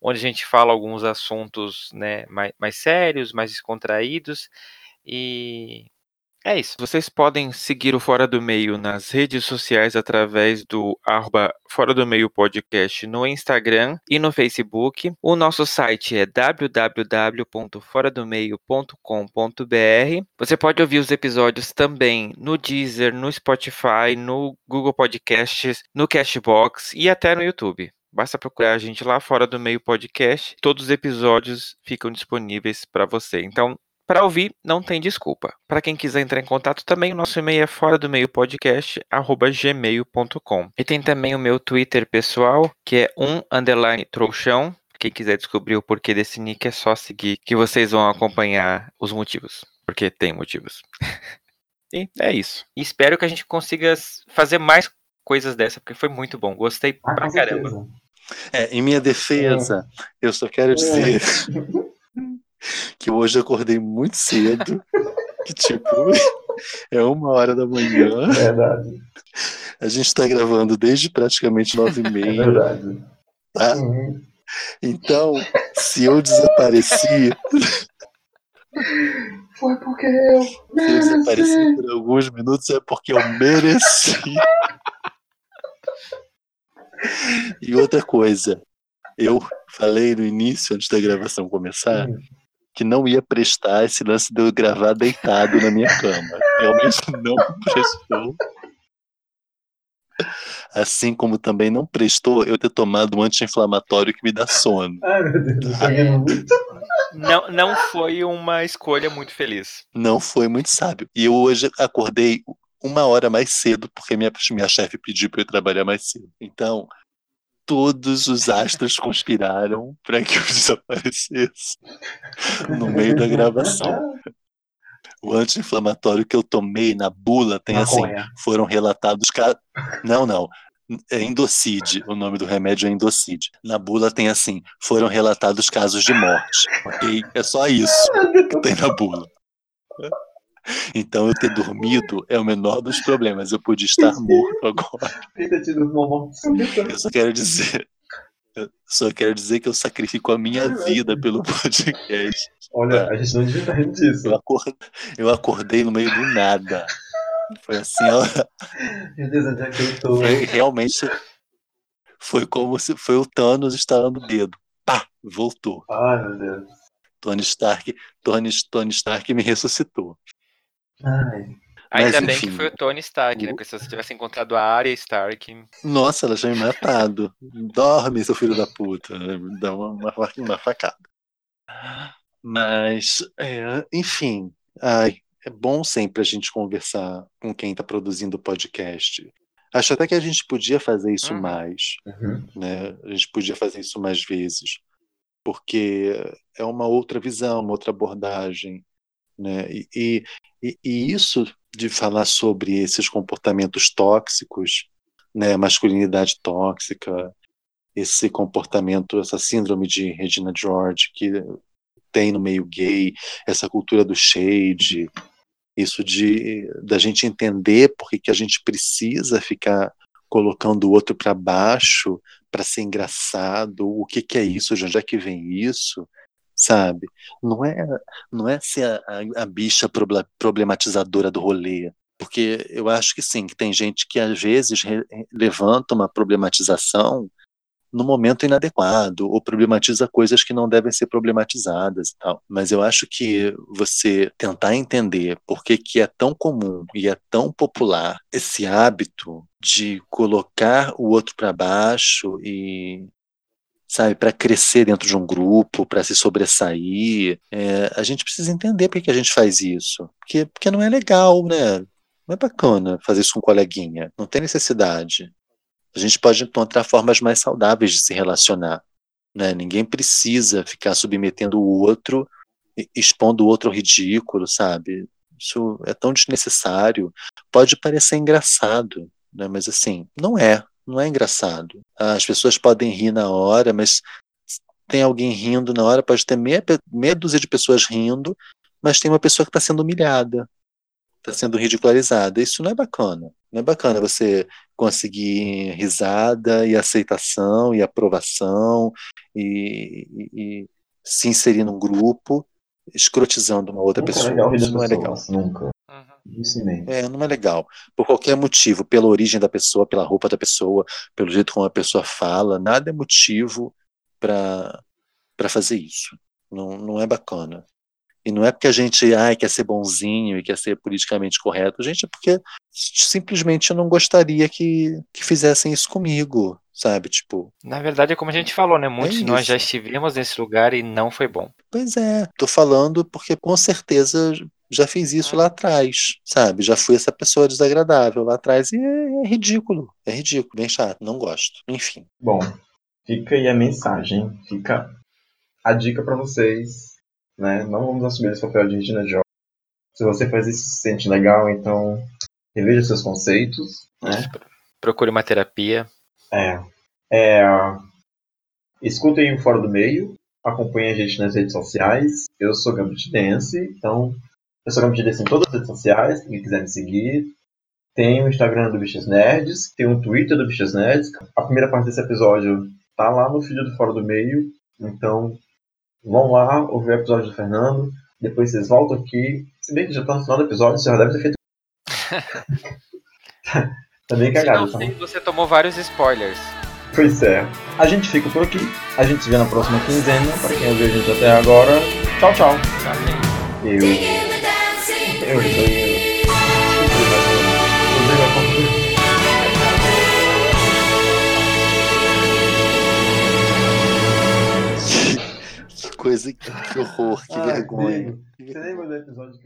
onde a gente fala alguns assuntos, né, mais, mais sérios, mais descontraídos, e é isso. Vocês podem seguir o Fora do Meio nas redes sociais através do arroba Fora do Meio Podcast no Instagram e no Facebook. O nosso site é www.foradomeio.com.br. Você pode ouvir os episódios também no Deezer, no Spotify, no Google Podcasts, no Cashbox e até no YouTube. Basta procurar a gente lá fora do meio podcast. Todos os episódios ficam disponíveis para você. Então, para ouvir, não tem desculpa. Para quem quiser entrar em contato também, o nosso e-mail é fora do meio podcast, gmail.com. E tem também o meu Twitter pessoal, que é um underline trouxão. Quem quiser descobrir o porquê desse nick é só seguir, que vocês vão acompanhar os motivos. Porque tem motivos. e é isso. E espero que a gente consiga fazer mais coisas dessa, porque foi muito bom. Gostei ah, pra caramba. É, em minha defesa, é. eu só quero é. dizer. É. que hoje acordei muito cedo, que tipo, é uma hora da manhã. Verdade. A gente está gravando desde praticamente nove e meia. É verdade. Tá? Uhum. Então, se eu desapareci. Foi porque eu. Mereci. Se eu desapareci por alguns minutos é porque eu mereci. E outra coisa, eu falei no início, antes da gravação começar, que não ia prestar esse lance de eu gravar deitado na minha cama. Realmente não prestou. Assim como também não prestou eu ter tomado um anti-inflamatório que me dá sono. Ai, meu Deus, não, não foi uma escolha muito feliz. Não foi muito sábio. E eu hoje acordei uma hora mais cedo, porque minha, minha chefe pediu para eu trabalhar mais cedo. Então, todos os astros conspiraram para que eu desaparecesse no meio da gravação. O anti-inflamatório que eu tomei na bula tem assim, foram relatados não, não, é Indocide, o nome do remédio é Indocide. Na bula tem assim, foram relatados casos de morte, ok? É só isso que tem na bula. Então eu ter dormido é o menor dos problemas. Eu podia estar morto agora. Eu só quero dizer. Eu só quero dizer que eu sacrifico a minha vida pelo podcast. Olha, a gente não devia estar rindo disso. Eu acordei, eu acordei no meio do nada. Foi assim, ó. Meu Deus, onde é que eu tô? Foi, realmente foi como se foi o Thanos estalando o dedo. Pá, voltou. Ai, meu Deus. Tony Stark, Tony, Tony Stark me ressuscitou. Ai. Ainda Mas, bem enfim, que foi o Tony Stark, né? Porque se você tivesse encontrado a Arya Stark. Nossa, ela já me matado. Dorme, seu filho da puta. Dá uma, uma, uma facada. Mas, é, enfim. Ai, é bom sempre a gente conversar com quem está produzindo o podcast. Acho até que a gente podia fazer isso uhum. mais. Uhum. Né? A gente podia fazer isso mais vezes. Porque é uma outra visão, uma outra abordagem. Né? E, e, e, isso de falar sobre esses comportamentos tóxicos, né, masculinidade tóxica, esse comportamento, essa síndrome de Regina George que tem no meio gay, essa cultura do shade, isso de da gente entender porque que a gente precisa ficar colocando o outro para baixo para ser engraçado, o que que é isso, de onde é que vem isso? Sabe? Não é, não é ser a, a, bicha problematizadora do rolê, porque eu acho que sim, que tem gente que às vezes levanta uma problematização no momento inadequado ou problematiza coisas que não devem ser problematizadas e tal. Mas eu acho que você tentar entender por que, que é tão comum e é tão popular esse hábito de colocar o outro para baixo e sabe, para crescer dentro de um grupo, para se sobressair. É, a gente precisa entender por que a gente faz isso. Porque, porque não é legal, né? Não é bacana fazer isso com um coleguinha. Não tem necessidade. A gente pode encontrar formas mais saudáveis de se relacionar. Né? Ninguém precisa ficar submetendo o outro, expondo o outro ao ridículo, sabe? Isso é tão desnecessário. Pode parecer engraçado, né? mas assim, não é. Não é engraçado. As pessoas podem rir na hora, mas tem alguém rindo na hora, pode ter meia, meia dúzia de pessoas rindo, mas tem uma pessoa que está sendo humilhada, está sendo ridicularizada. Isso não é bacana. Não é bacana você conseguir risada e aceitação e aprovação e, e, e se inserir num grupo escrotizando uma outra Nunca é pessoa. legal rir Isso não é legal. pessoas, Nunca. Uhum. Isso mesmo. É, não é legal. Por qualquer motivo, pela origem da pessoa, pela roupa da pessoa, pelo jeito como a pessoa fala, nada é motivo para para fazer isso. Não, não é bacana. E não é porque a gente ai, quer ser bonzinho e quer ser politicamente correto, gente, é porque simplesmente eu não gostaria que, que fizessem isso comigo, sabe? Tipo, Na verdade, é como a gente falou, né? Muitos de nós já estivemos nesse lugar e não foi bom. Pois é, tô falando porque com certeza já fiz isso lá atrás, sabe? Já fui essa pessoa desagradável lá atrás e é, é ridículo, é ridículo, bem chato, não gosto. Enfim, Bom, fica aí a mensagem, fica a dica pra vocês, né? Não vamos assumir esse papel de Regina George. Se você faz isso e se sente legal, então reveja seus conceitos, né? Procure uma terapia. É, é, escutem o Fora do Meio, acompanhem a gente nas redes sociais. Eu sou Gambit Dance, então eu sou Dance em todas as redes sociais, quem quiser me seguir. Tem o Instagram do Bichas Nerds, tem o Twitter do Bichas Nerds. A primeira parte desse episódio tá lá no feed do Fora do Meio, então vão lá ouvir o episódio do Fernando. Depois vocês voltam aqui. Se bem que já tá no final do episódio, você já deve ter feito. tá bem Se cagado, não tá? você tomou vários spoilers. Pois é. A gente fica por aqui. A gente se vê na próxima quinzena. Para quem ouviu a gente até agora, tchau, tchau. Tá, gente? Eu. Eu, eu, eu. que coisa, que horror, que Ah, vergonha. Você lembra do episódio que